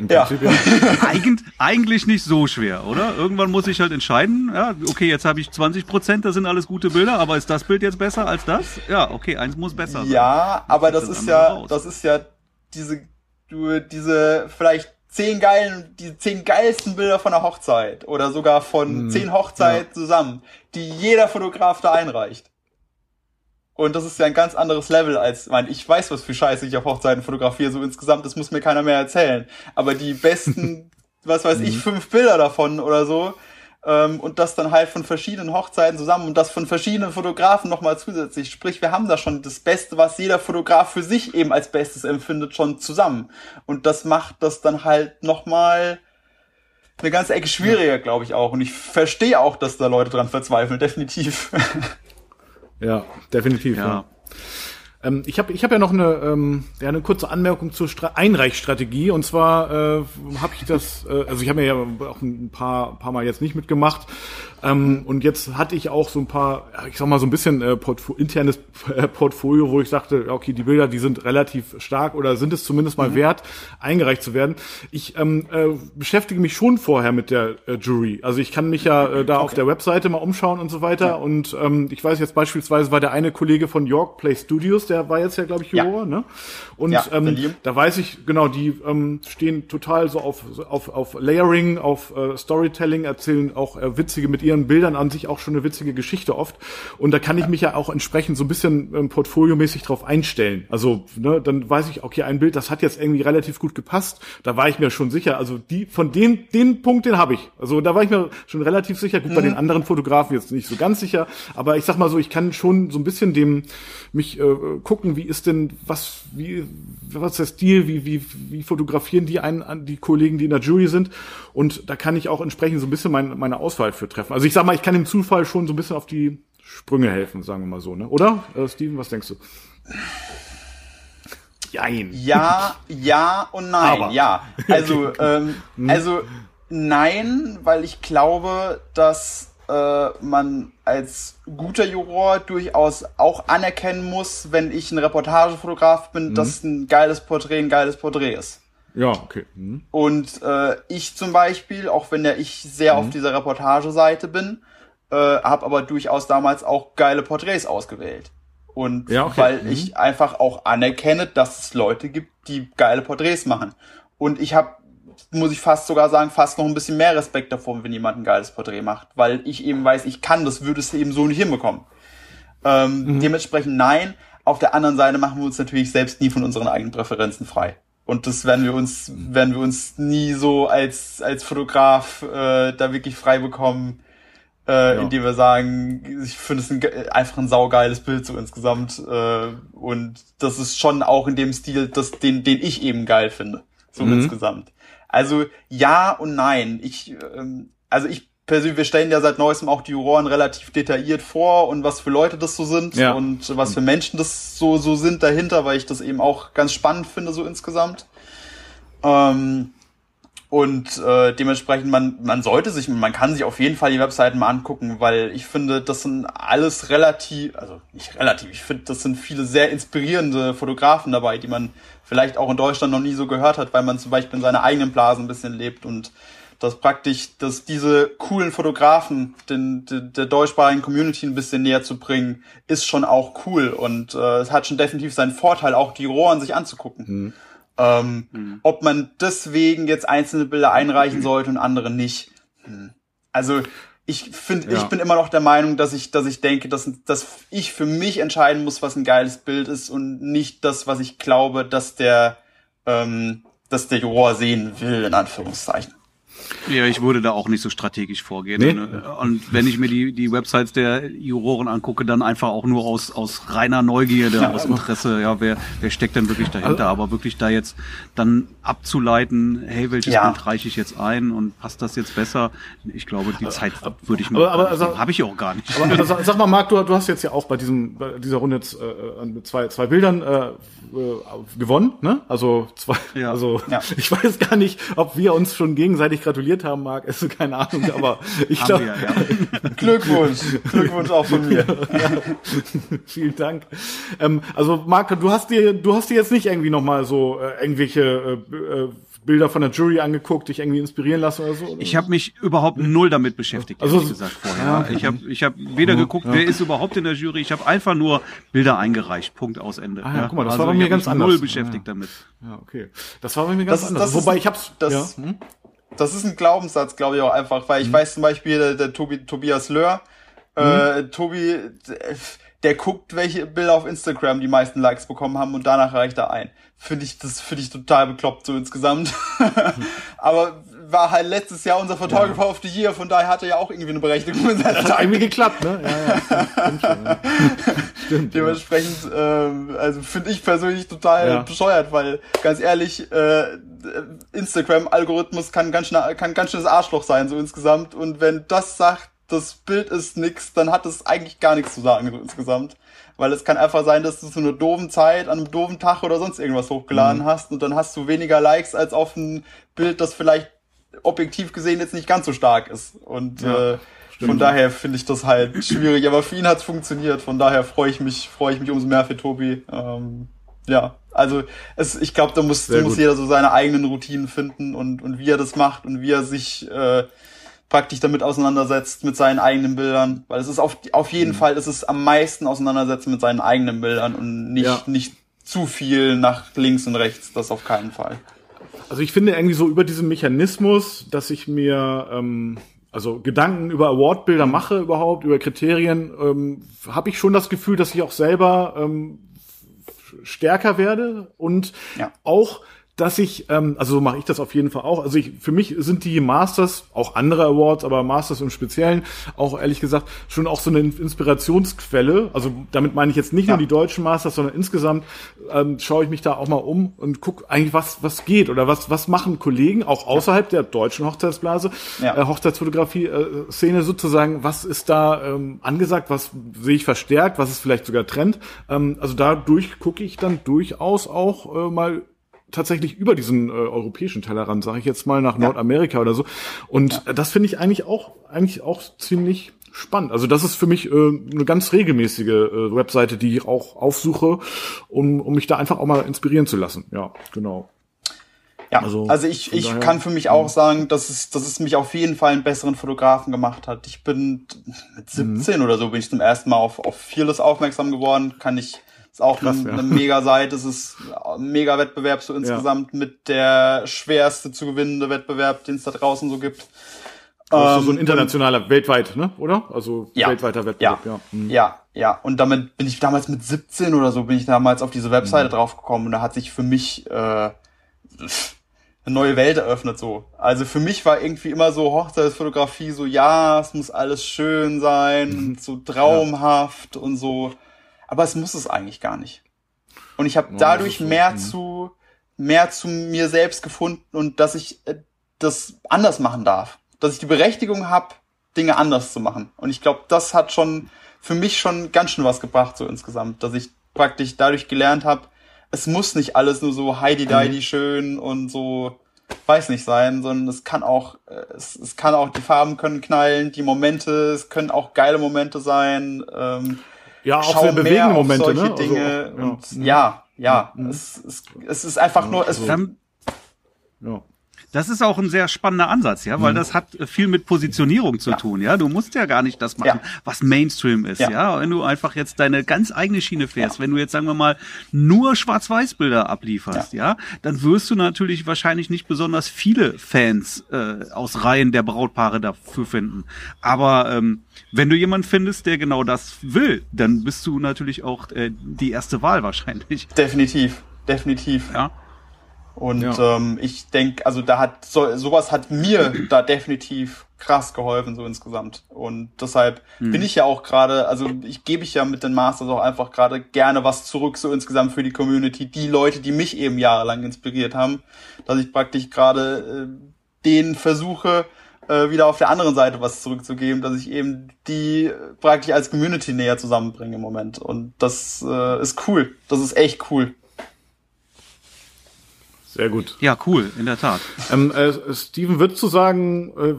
Ja. Eig eigentlich nicht so schwer, oder? Irgendwann muss ich halt entscheiden, ja, okay, jetzt habe ich 20 Prozent, das sind alles gute Bilder, aber ist das Bild jetzt besser als das? Ja, okay, eins muss besser sein. Ja, aber das, das ist ja, raus. das ist ja diese, du, diese vielleicht zehn geilen, die zehn geilsten Bilder von der Hochzeit oder sogar von mhm. zehn Hochzeiten ja. zusammen, die jeder Fotograf da einreicht. Und das ist ja ein ganz anderes Level als, mein, ich weiß, was für Scheiße ich auf Hochzeiten fotografiere, so insgesamt, das muss mir keiner mehr erzählen. Aber die besten, was weiß ich, mhm. fünf Bilder davon oder so, ähm, und das dann halt von verschiedenen Hochzeiten zusammen und das von verschiedenen Fotografen nochmal zusätzlich. Sprich, wir haben da schon das Beste, was jeder Fotograf für sich eben als Bestes empfindet, schon zusammen. Und das macht das dann halt nochmal eine ganze Ecke schwieriger, glaube ich auch. Und ich verstehe auch, dass da Leute dran verzweifeln, definitiv. ja, definitiv. Ja. ja. Ähm, ich habe ich hab ja noch eine, ähm, ja, eine kurze Anmerkung zur Stra Einreichstrategie. Und zwar äh, habe ich das, äh, also ich habe mir ja auch ein paar, paar Mal jetzt nicht mitgemacht. Ähm, und jetzt hatte ich auch so ein paar, ich sag mal so ein bisschen äh, Portfo internes äh, Portfolio, wo ich sagte, okay, die Bilder, die sind relativ stark oder sind es zumindest mal mhm. wert, eingereicht zu werden. Ich ähm, äh, beschäftige mich schon vorher mit der äh, Jury. Also ich kann mich ja äh, da okay. auf der Webseite mal umschauen und so weiter. Ja. Und ähm, ich weiß jetzt beispielsweise war der eine Kollege von York Play Studios, der war jetzt ja, glaube ich, Juror, ja. ne? Und ja, ähm, da weiß ich, genau, die ähm, stehen total so auf, auf, auf Layering, auf äh, Storytelling, erzählen auch äh, witzige mit ihren Bildern an sich auch schon eine witzige Geschichte oft. Und da kann ich mich ja auch entsprechend so ein bisschen ähm, portfoliomäßig drauf einstellen. Also, ne, dann weiß ich, okay, ein Bild, das hat jetzt irgendwie relativ gut gepasst. Da war ich mir schon sicher. Also die, von den, den Punkt, den habe ich. Also da war ich mir schon relativ sicher. Gut, mhm. bei den anderen Fotografen jetzt nicht so ganz sicher. Aber ich sag mal so, ich kann schon so ein bisschen dem, mich äh, gucken, wie ist denn, was, wie, was ist der Stil, wie, wie, wie fotografieren die einen, die Kollegen, die in der Jury sind. Und da kann ich auch entsprechend so ein bisschen mein, meine Auswahl für treffen. Also ich sag mal, ich kann dem Zufall schon so ein bisschen auf die Sprünge helfen, sagen wir mal so, ne? Oder? Äh, Steven, was denkst du? Jein. Ja, ja und nein. Aber. Ja. Also, ähm, hm. also nein, weil ich glaube, dass äh, man als guter Juror durchaus auch anerkennen muss, wenn ich ein Reportagefotograf bin, mhm. dass ein geiles Porträt ein geiles Porträt ist. Ja, okay. Mhm. Und äh, ich zum Beispiel, auch wenn ja ich sehr mhm. auf dieser Reportageseite bin, äh, habe aber durchaus damals auch geile Porträts ausgewählt. Und ja, okay. weil mhm. ich einfach auch anerkenne, dass es Leute gibt, die geile Porträts machen. Und ich habe muss ich fast sogar sagen, fast noch ein bisschen mehr Respekt davor, wenn jemand ein geiles Porträt macht, weil ich eben weiß, ich kann das, würde es eben so nicht hinbekommen. Ähm, mhm. Dementsprechend nein. Auf der anderen Seite machen wir uns natürlich selbst nie von unseren eigenen Präferenzen frei. Und das werden wir uns, werden wir uns nie so als, als Fotograf äh, da wirklich frei bekommen, äh, ja. indem wir sagen, ich finde es ein, einfach ein saugeiles Bild so insgesamt. Äh, und das ist schon auch in dem Stil, das, den, den ich eben geil finde. So mhm. insgesamt. Also ja und nein. Ich, ähm, also ich persönlich, wir stellen ja seit neuestem auch die Juroren relativ detailliert vor und was für Leute das so sind ja. und was für Menschen das so, so sind dahinter, weil ich das eben auch ganz spannend finde, so insgesamt. Ähm, und äh, dementsprechend, man, man sollte sich, man kann sich auf jeden Fall die Webseiten mal angucken, weil ich finde, das sind alles relativ, also nicht relativ, ich finde, das sind viele sehr inspirierende Fotografen dabei, die man vielleicht auch in Deutschland noch nie so gehört hat, weil man zum Beispiel in seiner eigenen Blase ein bisschen lebt und dass praktisch, dass diese coolen Fotografen den, den, der deutschsprachigen Community ein bisschen näher zu bringen, ist schon auch cool und äh, es hat schon definitiv seinen Vorteil, auch die Rohren sich anzugucken. Mhm. Ähm, mhm. Ob man deswegen jetzt einzelne Bilder einreichen sollte und andere nicht. Hm. Also ich finde, ja. ich bin immer noch der Meinung, dass ich, dass ich denke, dass, dass ich für mich entscheiden muss, was ein geiles Bild ist und nicht das, was ich glaube, dass der, ähm, dass der Juror sehen will, in Anführungszeichen. Ja, ich würde da auch nicht so strategisch vorgehen. Nee. Und wenn ich mir die, die Websites der Juroren angucke, dann einfach auch nur aus, aus reiner Neugierde, ja, aus Interesse, ja, wer, wer steckt denn wirklich dahinter? Also, Aber wirklich da jetzt dann abzuleiten, hey, welches ja. Bild reiche ich jetzt ein und passt das jetzt besser? Ich glaube, die Zeit würde ich mir, aber, aber also, habe ich auch gar nicht. Aber also, sag mal, Marc, du, du hast jetzt ja auch bei diesem, bei dieser Runde jetzt, äh, mit zwei, zwei Bildern äh, äh, gewonnen, ne? Also zwei, ja. also ja. ich weiß gar nicht, ob wir uns schon gegenseitig gerade gratuliert haben, Marc, ist keine Ahnung, aber ich glaube. Ja. Glückwunsch. Glückwunsch auch von mir. ja. Vielen Dank. Ähm, also Marc, du hast dir, du hast dir jetzt nicht irgendwie nochmal so äh, irgendwelche äh, äh, Bilder von der Jury angeguckt, dich irgendwie inspirieren lassen oder so? Oder? Ich habe mich überhaupt null damit beschäftigt, also, gesagt vorher. Ja, okay. Ich habe ich hab weder geguckt, ja. wer ist überhaupt in der Jury. Ich habe einfach nur Bilder eingereicht. Punkt aus Ende. Ah, ja, guck mal, das also war bei mir ganz anders. Null beschäftigt damit. Ja, okay. Das war bei mir ganz das, anders. Das Wobei ich hab's. Das, ja. Hm? Das ist ein Glaubenssatz, glaube ich auch einfach, weil ich hm. weiß zum Beispiel der, der Tobi, Tobias Löhr, hm. äh, Tobi, der guckt, welche Bilder auf Instagram die meisten Likes bekommen haben und danach reicht er ein. Finde ich, das finde ich total bekloppt so insgesamt. Aber war halt letztes Jahr unser Photographer ja. of the Year, von daher hatte er ja auch irgendwie eine Berechtigung in seiner hat irgendwie geklappt, ne? Ja, ja. Stimmt schon, ja. Stimmt, Dementsprechend, ähm, also finde ich persönlich total ja. bescheuert, weil ganz ehrlich, äh, Instagram-Algorithmus kann ganz schön, kann ganz schönes Arschloch sein, so insgesamt. Und wenn das sagt, das Bild ist nix, dann hat es eigentlich gar nichts zu sagen so insgesamt. Weil es kann einfach sein, dass du zu einer doofen Zeit, an einem doofen Tag oder sonst irgendwas hochgeladen mhm. hast und dann hast du weniger Likes als auf ein Bild, das vielleicht objektiv gesehen jetzt nicht ganz so stark ist. Und ja, äh, von daher finde ich das halt schwierig. Aber für ihn hat's funktioniert. Von daher freue ich mich, freue ich mich umso mehr für Tobi. Ähm, ja, also es, ich glaube, da muss, da muss jeder so seine eigenen Routinen finden und, und wie er das macht und wie er sich äh, praktisch damit auseinandersetzt mit seinen eigenen Bildern, weil es ist auf, auf jeden mhm. Fall, es ist am meisten auseinandersetzen mit seinen eigenen Bildern und nicht, ja. nicht zu viel nach links und rechts, das auf keinen Fall. Also ich finde irgendwie so über diesen Mechanismus, dass ich mir ähm, also Gedanken über Awardbilder mache überhaupt, über Kriterien, ähm, habe ich schon das Gefühl, dass ich auch selber ähm, stärker werde und ja. auch dass ich, ähm, also so mache ich das auf jeden Fall auch. Also ich, für mich sind die Masters, auch andere Awards, aber Masters im Speziellen, auch ehrlich gesagt, schon auch so eine Inspirationsquelle. Also damit meine ich jetzt nicht ja. nur die deutschen Masters, sondern insgesamt ähm, schaue ich mich da auch mal um und gucke eigentlich, was, was geht oder was, was machen Kollegen, auch außerhalb der deutschen Hochzeitsblase, ja. äh, Hochzeitsfotografie-Szene äh, sozusagen, was ist da ähm, angesagt, was sehe ich verstärkt, was ist vielleicht sogar Trend. Ähm, also dadurch gucke ich dann durchaus auch äh, mal tatsächlich über diesen äh, europäischen Tellerrand, sage ich jetzt mal, nach ja. Nordamerika oder so. Und ja. das finde ich eigentlich auch, eigentlich auch ziemlich spannend. Also das ist für mich äh, eine ganz regelmäßige äh, Webseite, die ich auch aufsuche, um, um mich da einfach auch mal inspirieren zu lassen. Ja, genau. Ja, also, also ich, ich daher, kann für mich auch sagen, dass es, dass es mich auf jeden Fall einen besseren Fotografen gemacht hat. Ich bin mit 17 mhm. oder so bin ich zum ersten Mal auf, auf Fearless aufmerksam geworden. Kann ich ist auch Krass, ein, ja. eine mega Seite. Es ist ein mega Wettbewerb so insgesamt ja. mit der schwerste zu gewinnende Wettbewerb, den es da draußen so gibt. Also so ein ähm, internationaler, weltweit, ne? Oder? Also ja, weltweiter Wettbewerb, ja. Ja. Mhm. ja, ja. Und damit bin ich damals mit 17 oder so bin ich damals auf diese Webseite mhm. draufgekommen und da hat sich für mich äh, eine neue Welt eröffnet so. Also für mich war irgendwie immer so Hochzeitsfotografie so, ja, es muss alles schön sein, mhm. so traumhaft und so aber es muss es eigentlich gar nicht. Und ich habe dadurch mehr zu mehr zu mir selbst gefunden und dass ich äh, das anders machen darf, dass ich die Berechtigung habe, Dinge anders zu machen. Und ich glaube, das hat schon für mich schon ganz schön was gebracht so insgesamt, dass ich praktisch dadurch gelernt habe, es muss nicht alles nur so heidi deidi mhm. schön und so weiß nicht sein, sondern es kann auch äh, es, es kann auch die Farben können knallen, die Momente, es können auch geile Momente sein. Ähm, ja, auch sehr bewegende Momente, solche ne? Dinge. Also, ja. Und ja, ja, ja. Es, es, es ist einfach nur, es, also, ja. Das ist auch ein sehr spannender Ansatz, ja, weil mhm. das hat viel mit Positionierung zu ja. tun, ja. Du musst ja gar nicht das machen, ja. was Mainstream ist, ja. ja. Wenn du einfach jetzt deine ganz eigene Schiene fährst, wenn du jetzt sagen wir mal nur Schwarz-Weiß-Bilder ablieferst, ja. dann wirst du natürlich wahrscheinlich nicht besonders viele Fans äh, aus Reihen der Brautpaare dafür finden. Aber ähm, wenn du jemanden findest, der genau das will, dann bist du natürlich auch äh, die erste Wahl wahrscheinlich. Definitiv, definitiv. Ja. Und ja. ähm, ich denke, also da hat so, sowas hat mir da definitiv krass geholfen, so insgesamt. Und deshalb mhm. bin ich ja auch gerade, also ich gebe ich ja mit den Masters auch einfach gerade gerne was zurück, so insgesamt für die Community, die Leute, die mich eben jahrelang inspiriert haben, dass ich praktisch gerade äh, denen versuche, äh, wieder auf der anderen Seite was zurückzugeben, dass ich eben die praktisch als Community näher zusammenbringe im Moment. Und das äh, ist cool. Das ist echt cool. Sehr gut. Ja, cool, in der Tat. Ähm, äh, Steven, würdest du sagen, äh,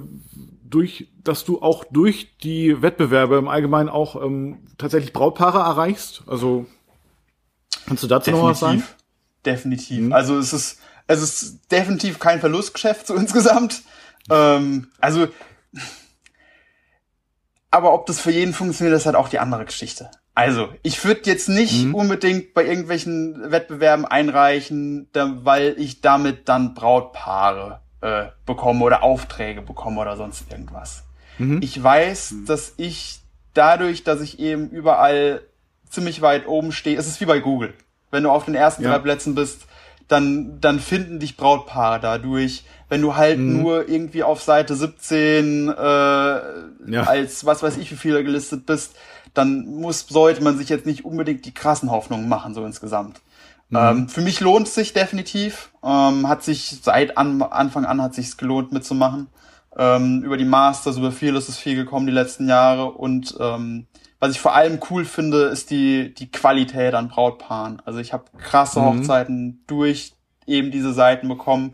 durch, dass du auch durch die Wettbewerbe im Allgemeinen auch ähm, tatsächlich Brautpaare erreichst? Also kannst du dazu definitiv, noch was sagen? Definitiv. Mhm. Also es ist es ist definitiv kein Verlustgeschäft so insgesamt. Ähm, also aber ob das für jeden funktioniert, ist halt auch die andere Geschichte. Also, ich würde jetzt nicht mhm. unbedingt bei irgendwelchen Wettbewerben einreichen, da, weil ich damit dann Brautpaare äh, bekomme oder Aufträge bekomme oder sonst irgendwas. Mhm. Ich weiß, mhm. dass ich dadurch, dass ich eben überall ziemlich weit oben stehe, es ist wie bei Google. Wenn du auf den ersten ja. drei Plätzen bist, dann, dann finden dich Brautpaare dadurch. Wenn du halt mhm. nur irgendwie auf Seite 17 äh, ja. als was weiß ich wie viele gelistet bist, dann muss, sollte man sich jetzt nicht unbedingt die krassen Hoffnungen machen, so insgesamt. Mhm. Ähm, für mich lohnt es sich definitiv. Ähm, hat sich seit an, Anfang an hat sich's gelohnt mitzumachen. Ähm, über die Masters, über viel ist es viel gekommen die letzten Jahre und ähm, was ich vor allem cool finde, ist die, die Qualität an Brautpaaren. Also ich habe krasse mhm. Hochzeiten durch eben diese Seiten bekommen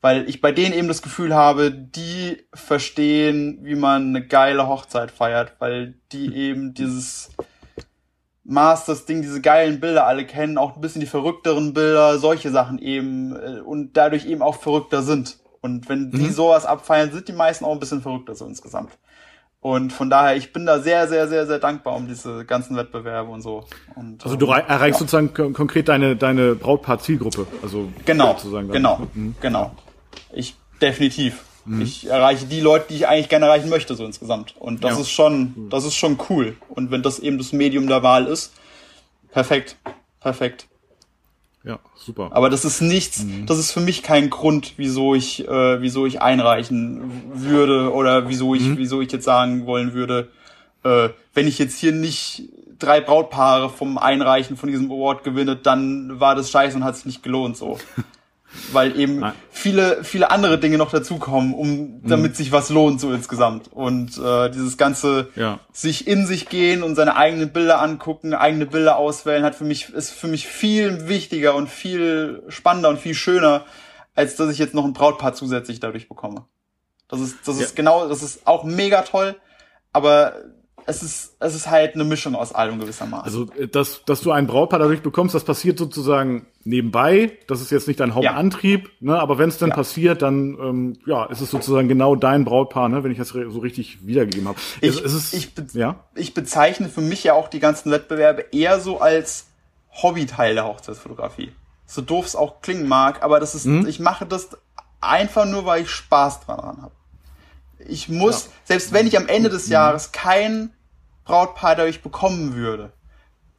weil ich bei denen eben das Gefühl habe, die verstehen, wie man eine geile Hochzeit feiert, weil die eben dieses Masters-Ding, diese geilen Bilder alle kennen, auch ein bisschen die verrückteren Bilder, solche Sachen eben äh, und dadurch eben auch verrückter sind. Und wenn die mhm. sowas abfeiern, sind die meisten auch ein bisschen verrückter so insgesamt. Und von daher, ich bin da sehr, sehr, sehr, sehr dankbar um diese ganzen Wettbewerbe und so. Und, also du ähm, erreichst ja. sozusagen konkret deine, deine Brautpaar-Zielgruppe. Also genau, sozusagen genau, mhm. genau. Ich definitiv. Mhm. Ich erreiche die Leute, die ich eigentlich gerne erreichen möchte, so insgesamt. Und das ja. ist schon, das ist schon cool. Und wenn das eben das Medium der Wahl ist, perfekt. Perfekt. Ja, super. Aber das ist nichts, mhm. das ist für mich kein Grund, wieso ich, äh, wieso ich einreichen würde oder wieso ich, mhm. wieso ich jetzt sagen wollen würde, äh, wenn ich jetzt hier nicht drei Brautpaare vom Einreichen von diesem Award gewinne, dann war das scheiße und hat sich nicht gelohnt so. weil eben Nein. viele viele andere Dinge noch dazukommen, um damit mhm. sich was lohnt so insgesamt und äh, dieses ganze ja. sich in sich gehen und seine eigenen Bilder angucken, eigene Bilder auswählen hat für mich ist für mich viel wichtiger und viel spannender und viel schöner, als dass ich jetzt noch ein Brautpaar zusätzlich dadurch bekomme. Das ist das ist genau, das ist auch mega toll, aber es ist, es ist halt eine Mischung aus allem gewissermaßen. Also, äh, dass, dass du ein Brautpaar dadurch bekommst, das passiert sozusagen nebenbei. Das ist jetzt nicht dein Hauptantrieb, ja. ne? aber wenn es dann ja. passiert, dann ähm, ja, ist es sozusagen genau dein Brautpaar, ne? wenn ich das so richtig wiedergegeben habe. Ich, es, es ich, be ja? ich bezeichne für mich ja auch die ganzen Wettbewerbe eher so als Hobbyteil der Hochzeitsfotografie. So doof es auch klingen mag, aber das ist, mhm. ich mache das einfach nur, weil ich Spaß dran habe. Ich muss, ja. selbst wenn ich am Ende des Jahres kein Brautpaar dadurch bekommen würde,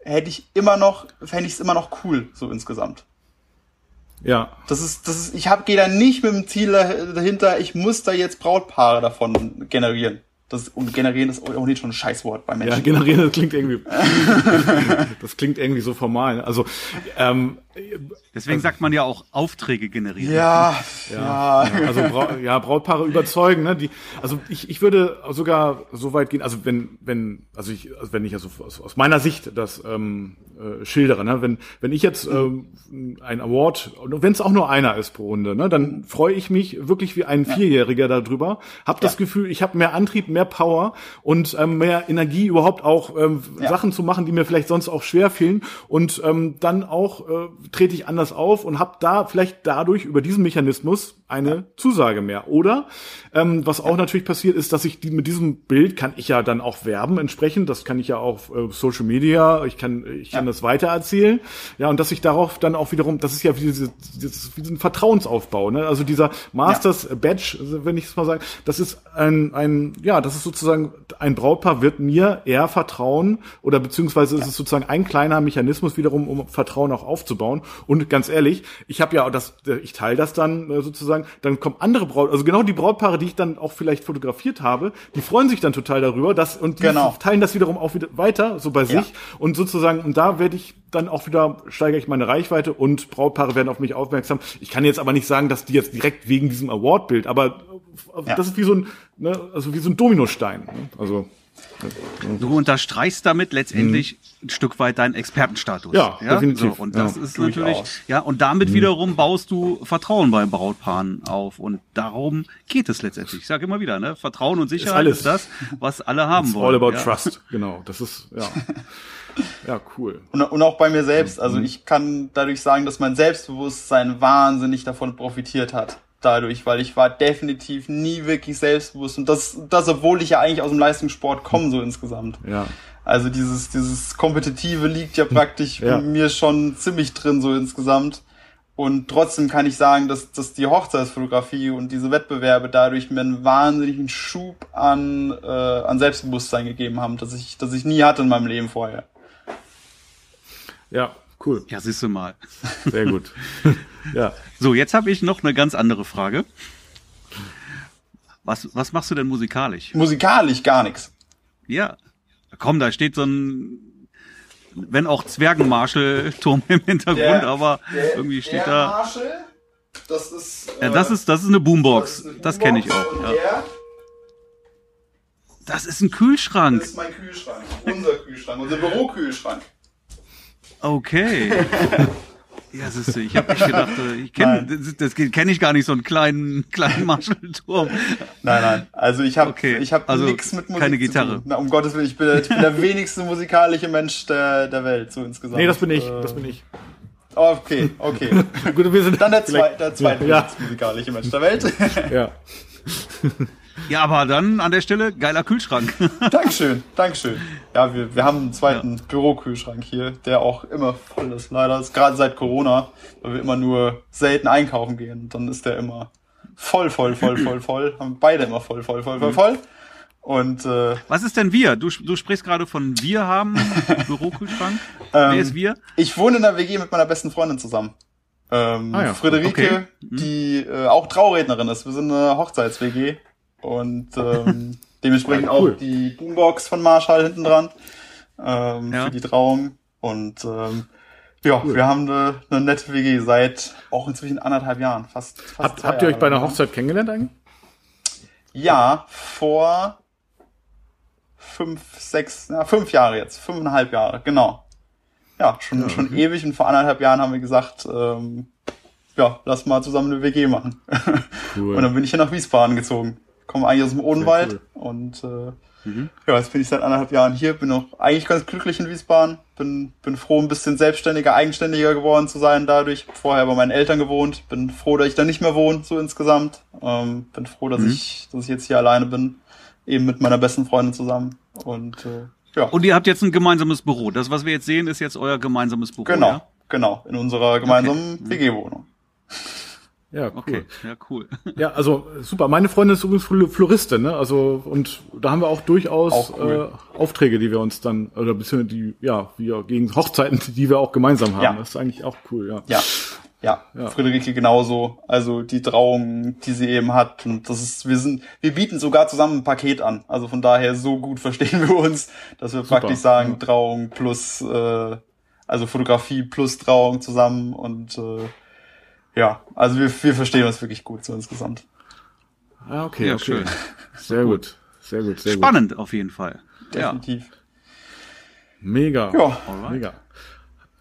hätte ich immer noch, fände ich es immer noch cool, so insgesamt. Ja. Das ist, das ist, ich hab, gehe da nicht mit dem Ziel dahinter, ich muss da jetzt Brautpaare davon generieren. Das, und generieren ist auch nicht schon ein Scheißwort bei Menschen. Ja, generieren, das klingt irgendwie, das klingt irgendwie so formal. Also, ähm, Deswegen also, sagt man ja auch Aufträge generieren. Ja, ja. ja. Also Bra ja, Brautpaare überzeugen, ne? Die, also ich, ich würde sogar so weit gehen, also wenn, wenn, also ich, also wenn ich also aus, aus meiner Sicht das ähm, äh, schildere, ne? wenn, wenn ich jetzt ähm, ein Award, wenn es auch nur einer ist pro Runde, ne, dann freue ich mich wirklich wie ein Vierjähriger darüber, habe das Gefühl, ich habe mehr Antrieb, mehr Power und ähm, mehr Energie überhaupt auch ähm, Sachen zu machen, die mir vielleicht sonst auch schwer fehlen und ähm, dann auch äh, trete ich anders auf und habe da vielleicht dadurch über diesen Mechanismus eine Zusage mehr. Oder ähm, was auch natürlich passiert ist, dass ich die, mit diesem Bild kann ich ja dann auch werben entsprechend. Das kann ich ja auf äh, Social Media. Ich kann ich kann ja. das weitererzählen. Ja und dass ich darauf dann auch wiederum, das ist ja wie, diese, dieses, wie ein Vertrauensaufbau. Ne? Also dieser Masters ja. Badge, wenn ich es mal sage, das ist ein ein ja, das ist sozusagen ein Brautpaar wird mir eher vertrauen oder beziehungsweise ja. ist es sozusagen ein kleiner Mechanismus wiederum, um Vertrauen auch aufzubauen. Und ganz ehrlich, ich habe ja das, ich teile das dann äh, sozusagen sagen, dann kommen andere Braut, also genau die Brautpaare, die ich dann auch vielleicht fotografiert habe, die freuen sich dann total darüber, dass und die genau. teilen das wiederum auch wieder weiter, so bei ja. sich und sozusagen und da werde ich dann auch wieder steigere ich meine Reichweite und Brautpaare werden auf mich aufmerksam. Ich kann jetzt aber nicht sagen, dass die jetzt direkt wegen diesem Award-Bild, aber ja. das ist wie so ein, ne, also wie so ein Dominostein. Ne? Also Du unterstreichst damit letztendlich mhm. ein Stück weit deinen Expertenstatus. Ja, ja? definitiv. So, und das ja, ist natürlich, ja, und damit mhm. wiederum baust du Vertrauen bei Brautpaaren auf. Und darum geht es letztendlich. Ich sage immer wieder, ne? Vertrauen und Sicherheit ist, ist das, was alle haben It's wollen. All about ja. trust, genau. Das ist, ja. Ja, cool. Und, und auch bei mir selbst. Also mhm. ich kann dadurch sagen, dass mein Selbstbewusstsein wahnsinnig davon profitiert hat. Dadurch, weil ich war definitiv nie wirklich selbstbewusst. Und das, das, obwohl ich ja eigentlich aus dem Leistungssport komme, so insgesamt. Ja. Also dieses, dieses Kompetitive liegt ja praktisch ja. bei mir schon ziemlich drin, so insgesamt. Und trotzdem kann ich sagen, dass, dass die Hochzeitsfotografie und diese Wettbewerbe dadurch mir einen wahnsinnigen Schub an, äh, an Selbstbewusstsein gegeben haben, dass ich, dass ich nie hatte in meinem Leben vorher. Ja, cool. Ja, siehst du mal. Sehr gut. ja. So, jetzt habe ich noch eine ganz andere Frage. Was, was machst du denn musikalisch? Musikalisch gar nichts. Ja. Komm, da steht so ein, wenn auch Zwergenmarschel-Turm im Hintergrund, der, aber der, irgendwie steht da. Marshall, das ist. Äh, ja, das ist, das ist eine Boombox. Das, Boombox das kenne ich auch. Ja. Der, das ist ein Kühlschrank. Das ist mein Kühlschrank. Unser Kühlschrank. Unser Bürokühlschrank. Okay. Ja, siehst du, ich habe nicht gedacht, äh, ich kenne das, das kenne ich gar nicht so einen kleinen kleinen Marshallturm. Nein, nein. Also ich habe okay. ich habe also nichts mit Musik keine Gitarre. Na, um Gottes Willen, ich bin, ich bin der wenigste musikalische Mensch der, der Welt so insgesamt. Nee, das bin ich, das bin ich. Oh, okay, okay. Gut, wir sind dann der, zwei, der zweite ja. musikalische Mensch der Welt. ja. Ja, aber dann an der Stelle geiler Kühlschrank. Dankeschön, Dankeschön. Ja, wir, wir haben einen zweiten ja. Bürokühlschrank hier, der auch immer voll ist. Leider ist gerade seit Corona, weil wir immer nur selten einkaufen gehen. Dann ist der immer voll, voll, voll, voll, voll. Haben beide immer voll, voll, voll, voll, voll. Und äh, was ist denn wir? Du, du sprichst gerade von wir haben Bürokühlschrank. Wer ist wir? Ich wohne in der WG mit meiner besten Freundin zusammen. Ähm, ah ja, Friederike, okay. Mhm. die äh, auch Traurednerin ist. Wir sind eine Hochzeits-WG und ähm, dementsprechend ja, cool. auch die Boombox von Marshall hinten dran ähm, ja. für die Trauung. Und ähm, ja, cool. wir haben eine, eine nette WG seit auch inzwischen anderthalb Jahren, fast. fast habt, habt ihr euch bei einer Hochzeit kennengelernt eigentlich? Ja, vor fünf, sechs, na, fünf Jahre jetzt, fünfeinhalb Jahre, genau. Ja, schon, ja, schon okay. ewig und vor anderthalb Jahren haben wir gesagt, ähm, ja, lass mal zusammen eine WG machen. Cool. und dann bin ich hier nach Wiesbaden gezogen komme eigentlich aus dem Odenwald cool. und äh, mhm. ja, jetzt bin ich seit anderthalb Jahren hier, bin auch eigentlich ganz glücklich in Wiesbaden, bin, bin froh, ein bisschen selbstständiger, eigenständiger geworden zu sein dadurch. Vorher bei meinen Eltern gewohnt, bin froh, dass ich da nicht mehr wohne, so insgesamt. Ähm, bin froh, dass mhm. ich, dass ich jetzt hier alleine bin, eben mit meiner besten Freundin zusammen und äh, ja. Und ihr habt jetzt ein gemeinsames Büro. Das, was wir jetzt sehen, ist jetzt euer gemeinsames Büro. Genau, ja? genau, in unserer gemeinsamen okay. Mhm. WG-Wohnung. Ja, cool. Okay, ja, cool. Ja, also super. Meine Freundin ist übrigens Floristin, ne? Also und da haben wir auch durchaus auch cool. äh, Aufträge, die wir uns dann oder beziehungsweise die ja wir gegen Hochzeiten, die wir auch gemeinsam haben. Ja. Das ist eigentlich auch cool, ja. Ja. Ja, ja. Friederike genauso. Also die Trauung, die sie eben hat. Und das ist, wir sind, wir bieten sogar zusammen ein Paket an. Also von daher so gut verstehen wir uns, dass wir Super. praktisch sagen, ja. Trauung plus, äh, also Fotografie plus Trauung zusammen und äh, ja, also wir, wir verstehen uns wirklich gut so insgesamt. Ah, okay, ja, okay. Schön. Sehr gut. Sehr gut, sehr Spannend gut. auf jeden Fall. Definitiv. Ja. Mega. Ja. Mega.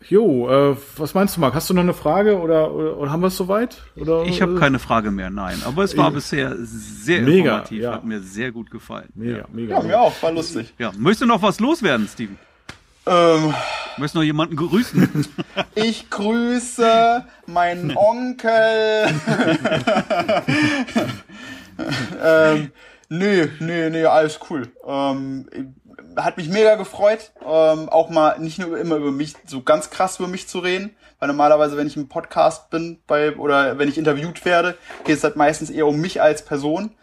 Jo, äh, was meinst du, Marc? Hast du noch eine Frage oder, oder, oder haben wir es soweit? Oder, ich habe keine Frage mehr, nein. Aber es war ich, bisher sehr mega, informativ, ja. hat mir sehr gut gefallen. Mega, ja. mega. Ja, mir auch, war lustig. Ja, möchtest du noch was loswerden, Steven? Ähm, Möchtest noch jemanden grüßen? Ich grüße meinen Onkel. ähm, nö, nö, nö, alles cool. Ähm, hat mich mega gefreut, ähm, auch mal nicht nur immer über mich, so ganz krass über mich zu reden, weil normalerweise, wenn ich im Podcast bin bei oder wenn ich interviewt werde, geht es halt meistens eher um mich als Person.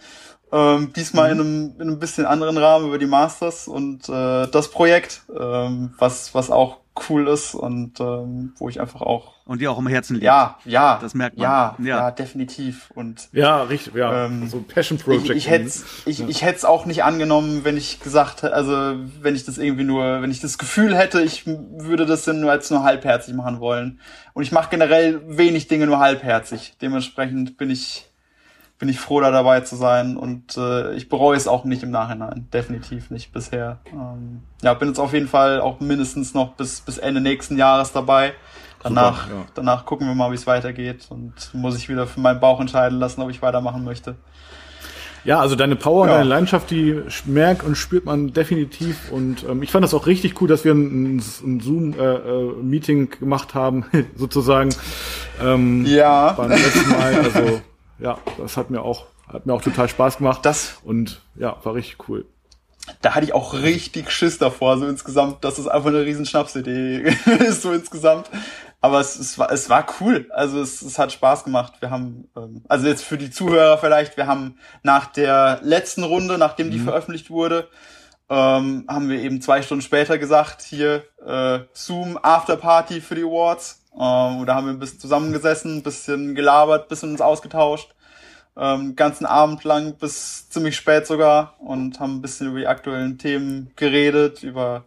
Ähm, diesmal mhm. in, einem, in einem bisschen anderen Rahmen über die Masters und äh, das Projekt, ähm, was, was auch cool ist und ähm, wo ich einfach auch und die auch im Herzen liegt. Ja, ja, das merkt man. Ja, ja, ja definitiv und ja, richtig, ja, ähm, so ein Passion Project. Ich, ich hätte ich, ich hätte es auch nicht angenommen, wenn ich gesagt, also wenn ich das irgendwie nur, wenn ich das Gefühl hätte, ich würde das dann nur als nur halbherzig machen wollen. Und ich mache generell wenig Dinge nur halbherzig. Dementsprechend bin ich bin ich froh, da dabei zu sein und äh, ich bereue es auch nicht im Nachhinein, definitiv nicht bisher. Ähm, ja, bin jetzt auf jeden Fall auch mindestens noch bis, bis Ende nächsten Jahres dabei. Danach, Super, ja. danach gucken wir mal, wie es weitergeht und muss ich wieder für meinen Bauch entscheiden lassen, ob ich weitermachen möchte. Ja, also deine Power und deine Leidenschaft, die merkt und spürt man definitiv. Und ähm, ich fand das auch richtig cool, dass wir ein, ein Zoom-Meeting äh, äh gemacht haben, sozusagen. Ähm, ja. Beim letzten Mal. Also ja, das hat mir auch, hat mir auch total Spaß gemacht. Das und ja, war richtig cool. Da hatte ich auch richtig Schiss davor, so insgesamt, dass es einfach eine riesen Schnapsidee ist, so insgesamt. Aber es, es, war, es war cool. Also es, es hat Spaß gemacht. Wir haben, ähm, also jetzt für die Zuhörer vielleicht, wir haben nach der letzten Runde, nachdem die mhm. veröffentlicht wurde, ähm, haben wir eben zwei Stunden später gesagt, hier äh, Zoom Afterparty für die Awards. Ähm, da haben wir ein bisschen zusammengesessen, ein bisschen gelabert, ein bisschen uns ausgetauscht. Ähm, ganzen Abend lang bis ziemlich spät sogar und haben ein bisschen über die aktuellen Themen geredet, über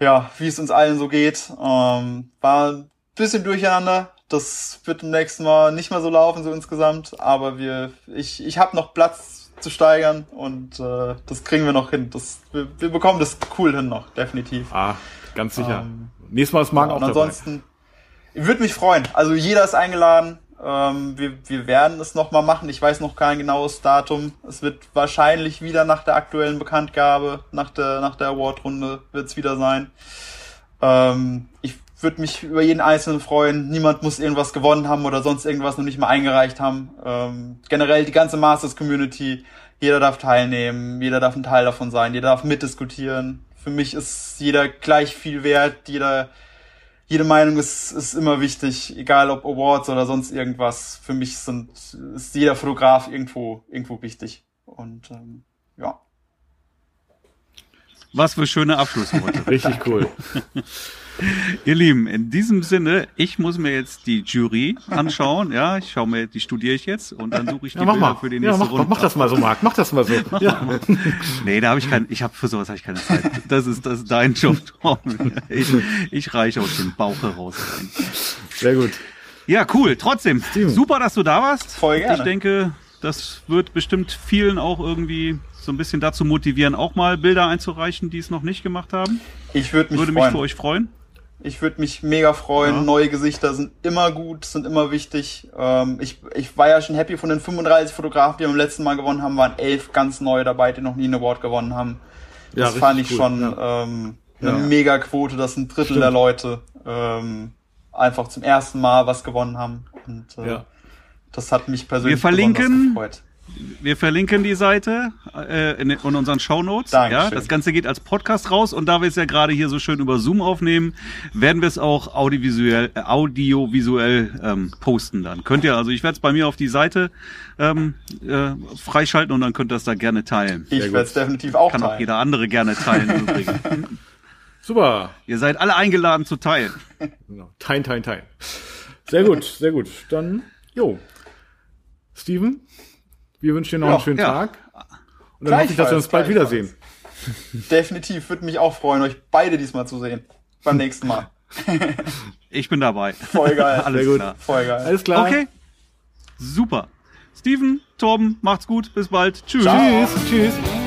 ja, wie es uns allen so geht. Ähm, war ein bisschen durcheinander. Das wird im nächsten Mal nicht mehr so laufen, so insgesamt. Aber wir, ich, ich habe noch Platz zu steigern und äh, das kriegen wir noch hin. Das, wir, wir bekommen das cool hin noch, definitiv. Ah, ganz sicher. Ähm, Nächstes Mal ist Marc ja, auch ansonsten, dabei. Würde mich freuen. Also jeder ist eingeladen. Ähm, wir, wir werden es nochmal machen. Ich weiß noch kein genaues Datum. Es wird wahrscheinlich wieder nach der aktuellen Bekanntgabe, nach der, nach der Award-Runde wird es wieder sein. Ähm, ich würde mich über jeden Einzelnen freuen. Niemand muss irgendwas gewonnen haben oder sonst irgendwas noch nicht mal eingereicht haben. Ähm, generell die ganze Masters-Community, jeder darf teilnehmen, jeder darf ein Teil davon sein, jeder darf mitdiskutieren. Für mich ist jeder gleich viel wert, jeder jede Meinung ist, ist immer wichtig, egal ob Awards oder sonst irgendwas. Für mich sind, ist jeder Fotograf irgendwo, irgendwo wichtig. Und ähm, ja. Was für schöne Abschlussworte. Richtig cool. Ihr Lieben, in diesem Sinne, ich muss mir jetzt die Jury anschauen. Ja, ich schaue mir, die studiere ich jetzt und dann suche ich die ja, Bilder mal. für die nächste ja, mach, Runde. Mach das mal so, Marc. Mach das mal so. Ja. nee, da habe ich keinen. Ich habe für sowas habe ich keine Zeit. Das ist das ist dein Job. Ich, ich reiche aus dem Bauch heraus rein. Sehr gut. Ja, cool. Trotzdem, Steven. super, dass du da warst. Voll gerne. Ich denke, das wird bestimmt vielen auch irgendwie so ein bisschen dazu motivieren, auch mal Bilder einzureichen, die es noch nicht gemacht haben. Ich würd mich würde mich für euch freuen. Ich würde mich mega freuen. Ja. Neue Gesichter sind immer gut, sind immer wichtig. Ähm, ich, ich war ja schon happy von den 35 Fotografen, die wir im letzten Mal gewonnen haben, waren elf ganz neue dabei, die noch nie einen Award gewonnen haben. Das ja, fand ich cool. schon ja. ähm, eine ja. mega Quote, dass ein Drittel Stimmt. der Leute ähm, einfach zum ersten Mal was gewonnen haben. Und äh, das hat mich persönlich wir verlinken, gefreut. Wir verlinken die Seite äh, in, in unseren Shownotes. Ja, das Ganze geht als Podcast raus und da wir es ja gerade hier so schön über Zoom aufnehmen, werden wir es auch audiovisuell, äh, audiovisuell ähm, posten dann. Könnt ihr, also ich werde es bei mir auf die Seite ähm, äh, freischalten und dann könnt ihr das da gerne teilen. Ich werde es definitiv auch Kann teilen. auch jeder andere gerne teilen im Übrigen. Super. Ihr seid alle eingeladen zu teilen. Genau. Teilen, teilen, teilen. Sehr gut, sehr gut. Dann, jo. Steven, wir wünschen dir noch ja, einen schönen ja. Tag. Und dann hoffe ich, dass wir uns bald wiedersehen. Definitiv, würde mich auch freuen, euch beide diesmal zu sehen. Beim nächsten Mal. ich bin dabei. Voll geil. Alles gut. klar. Voll geil. Alles klar. Okay. Super. Steven, Torben, macht's gut. Bis bald. Tschüss. Ciao. Tschüss. Tschüss.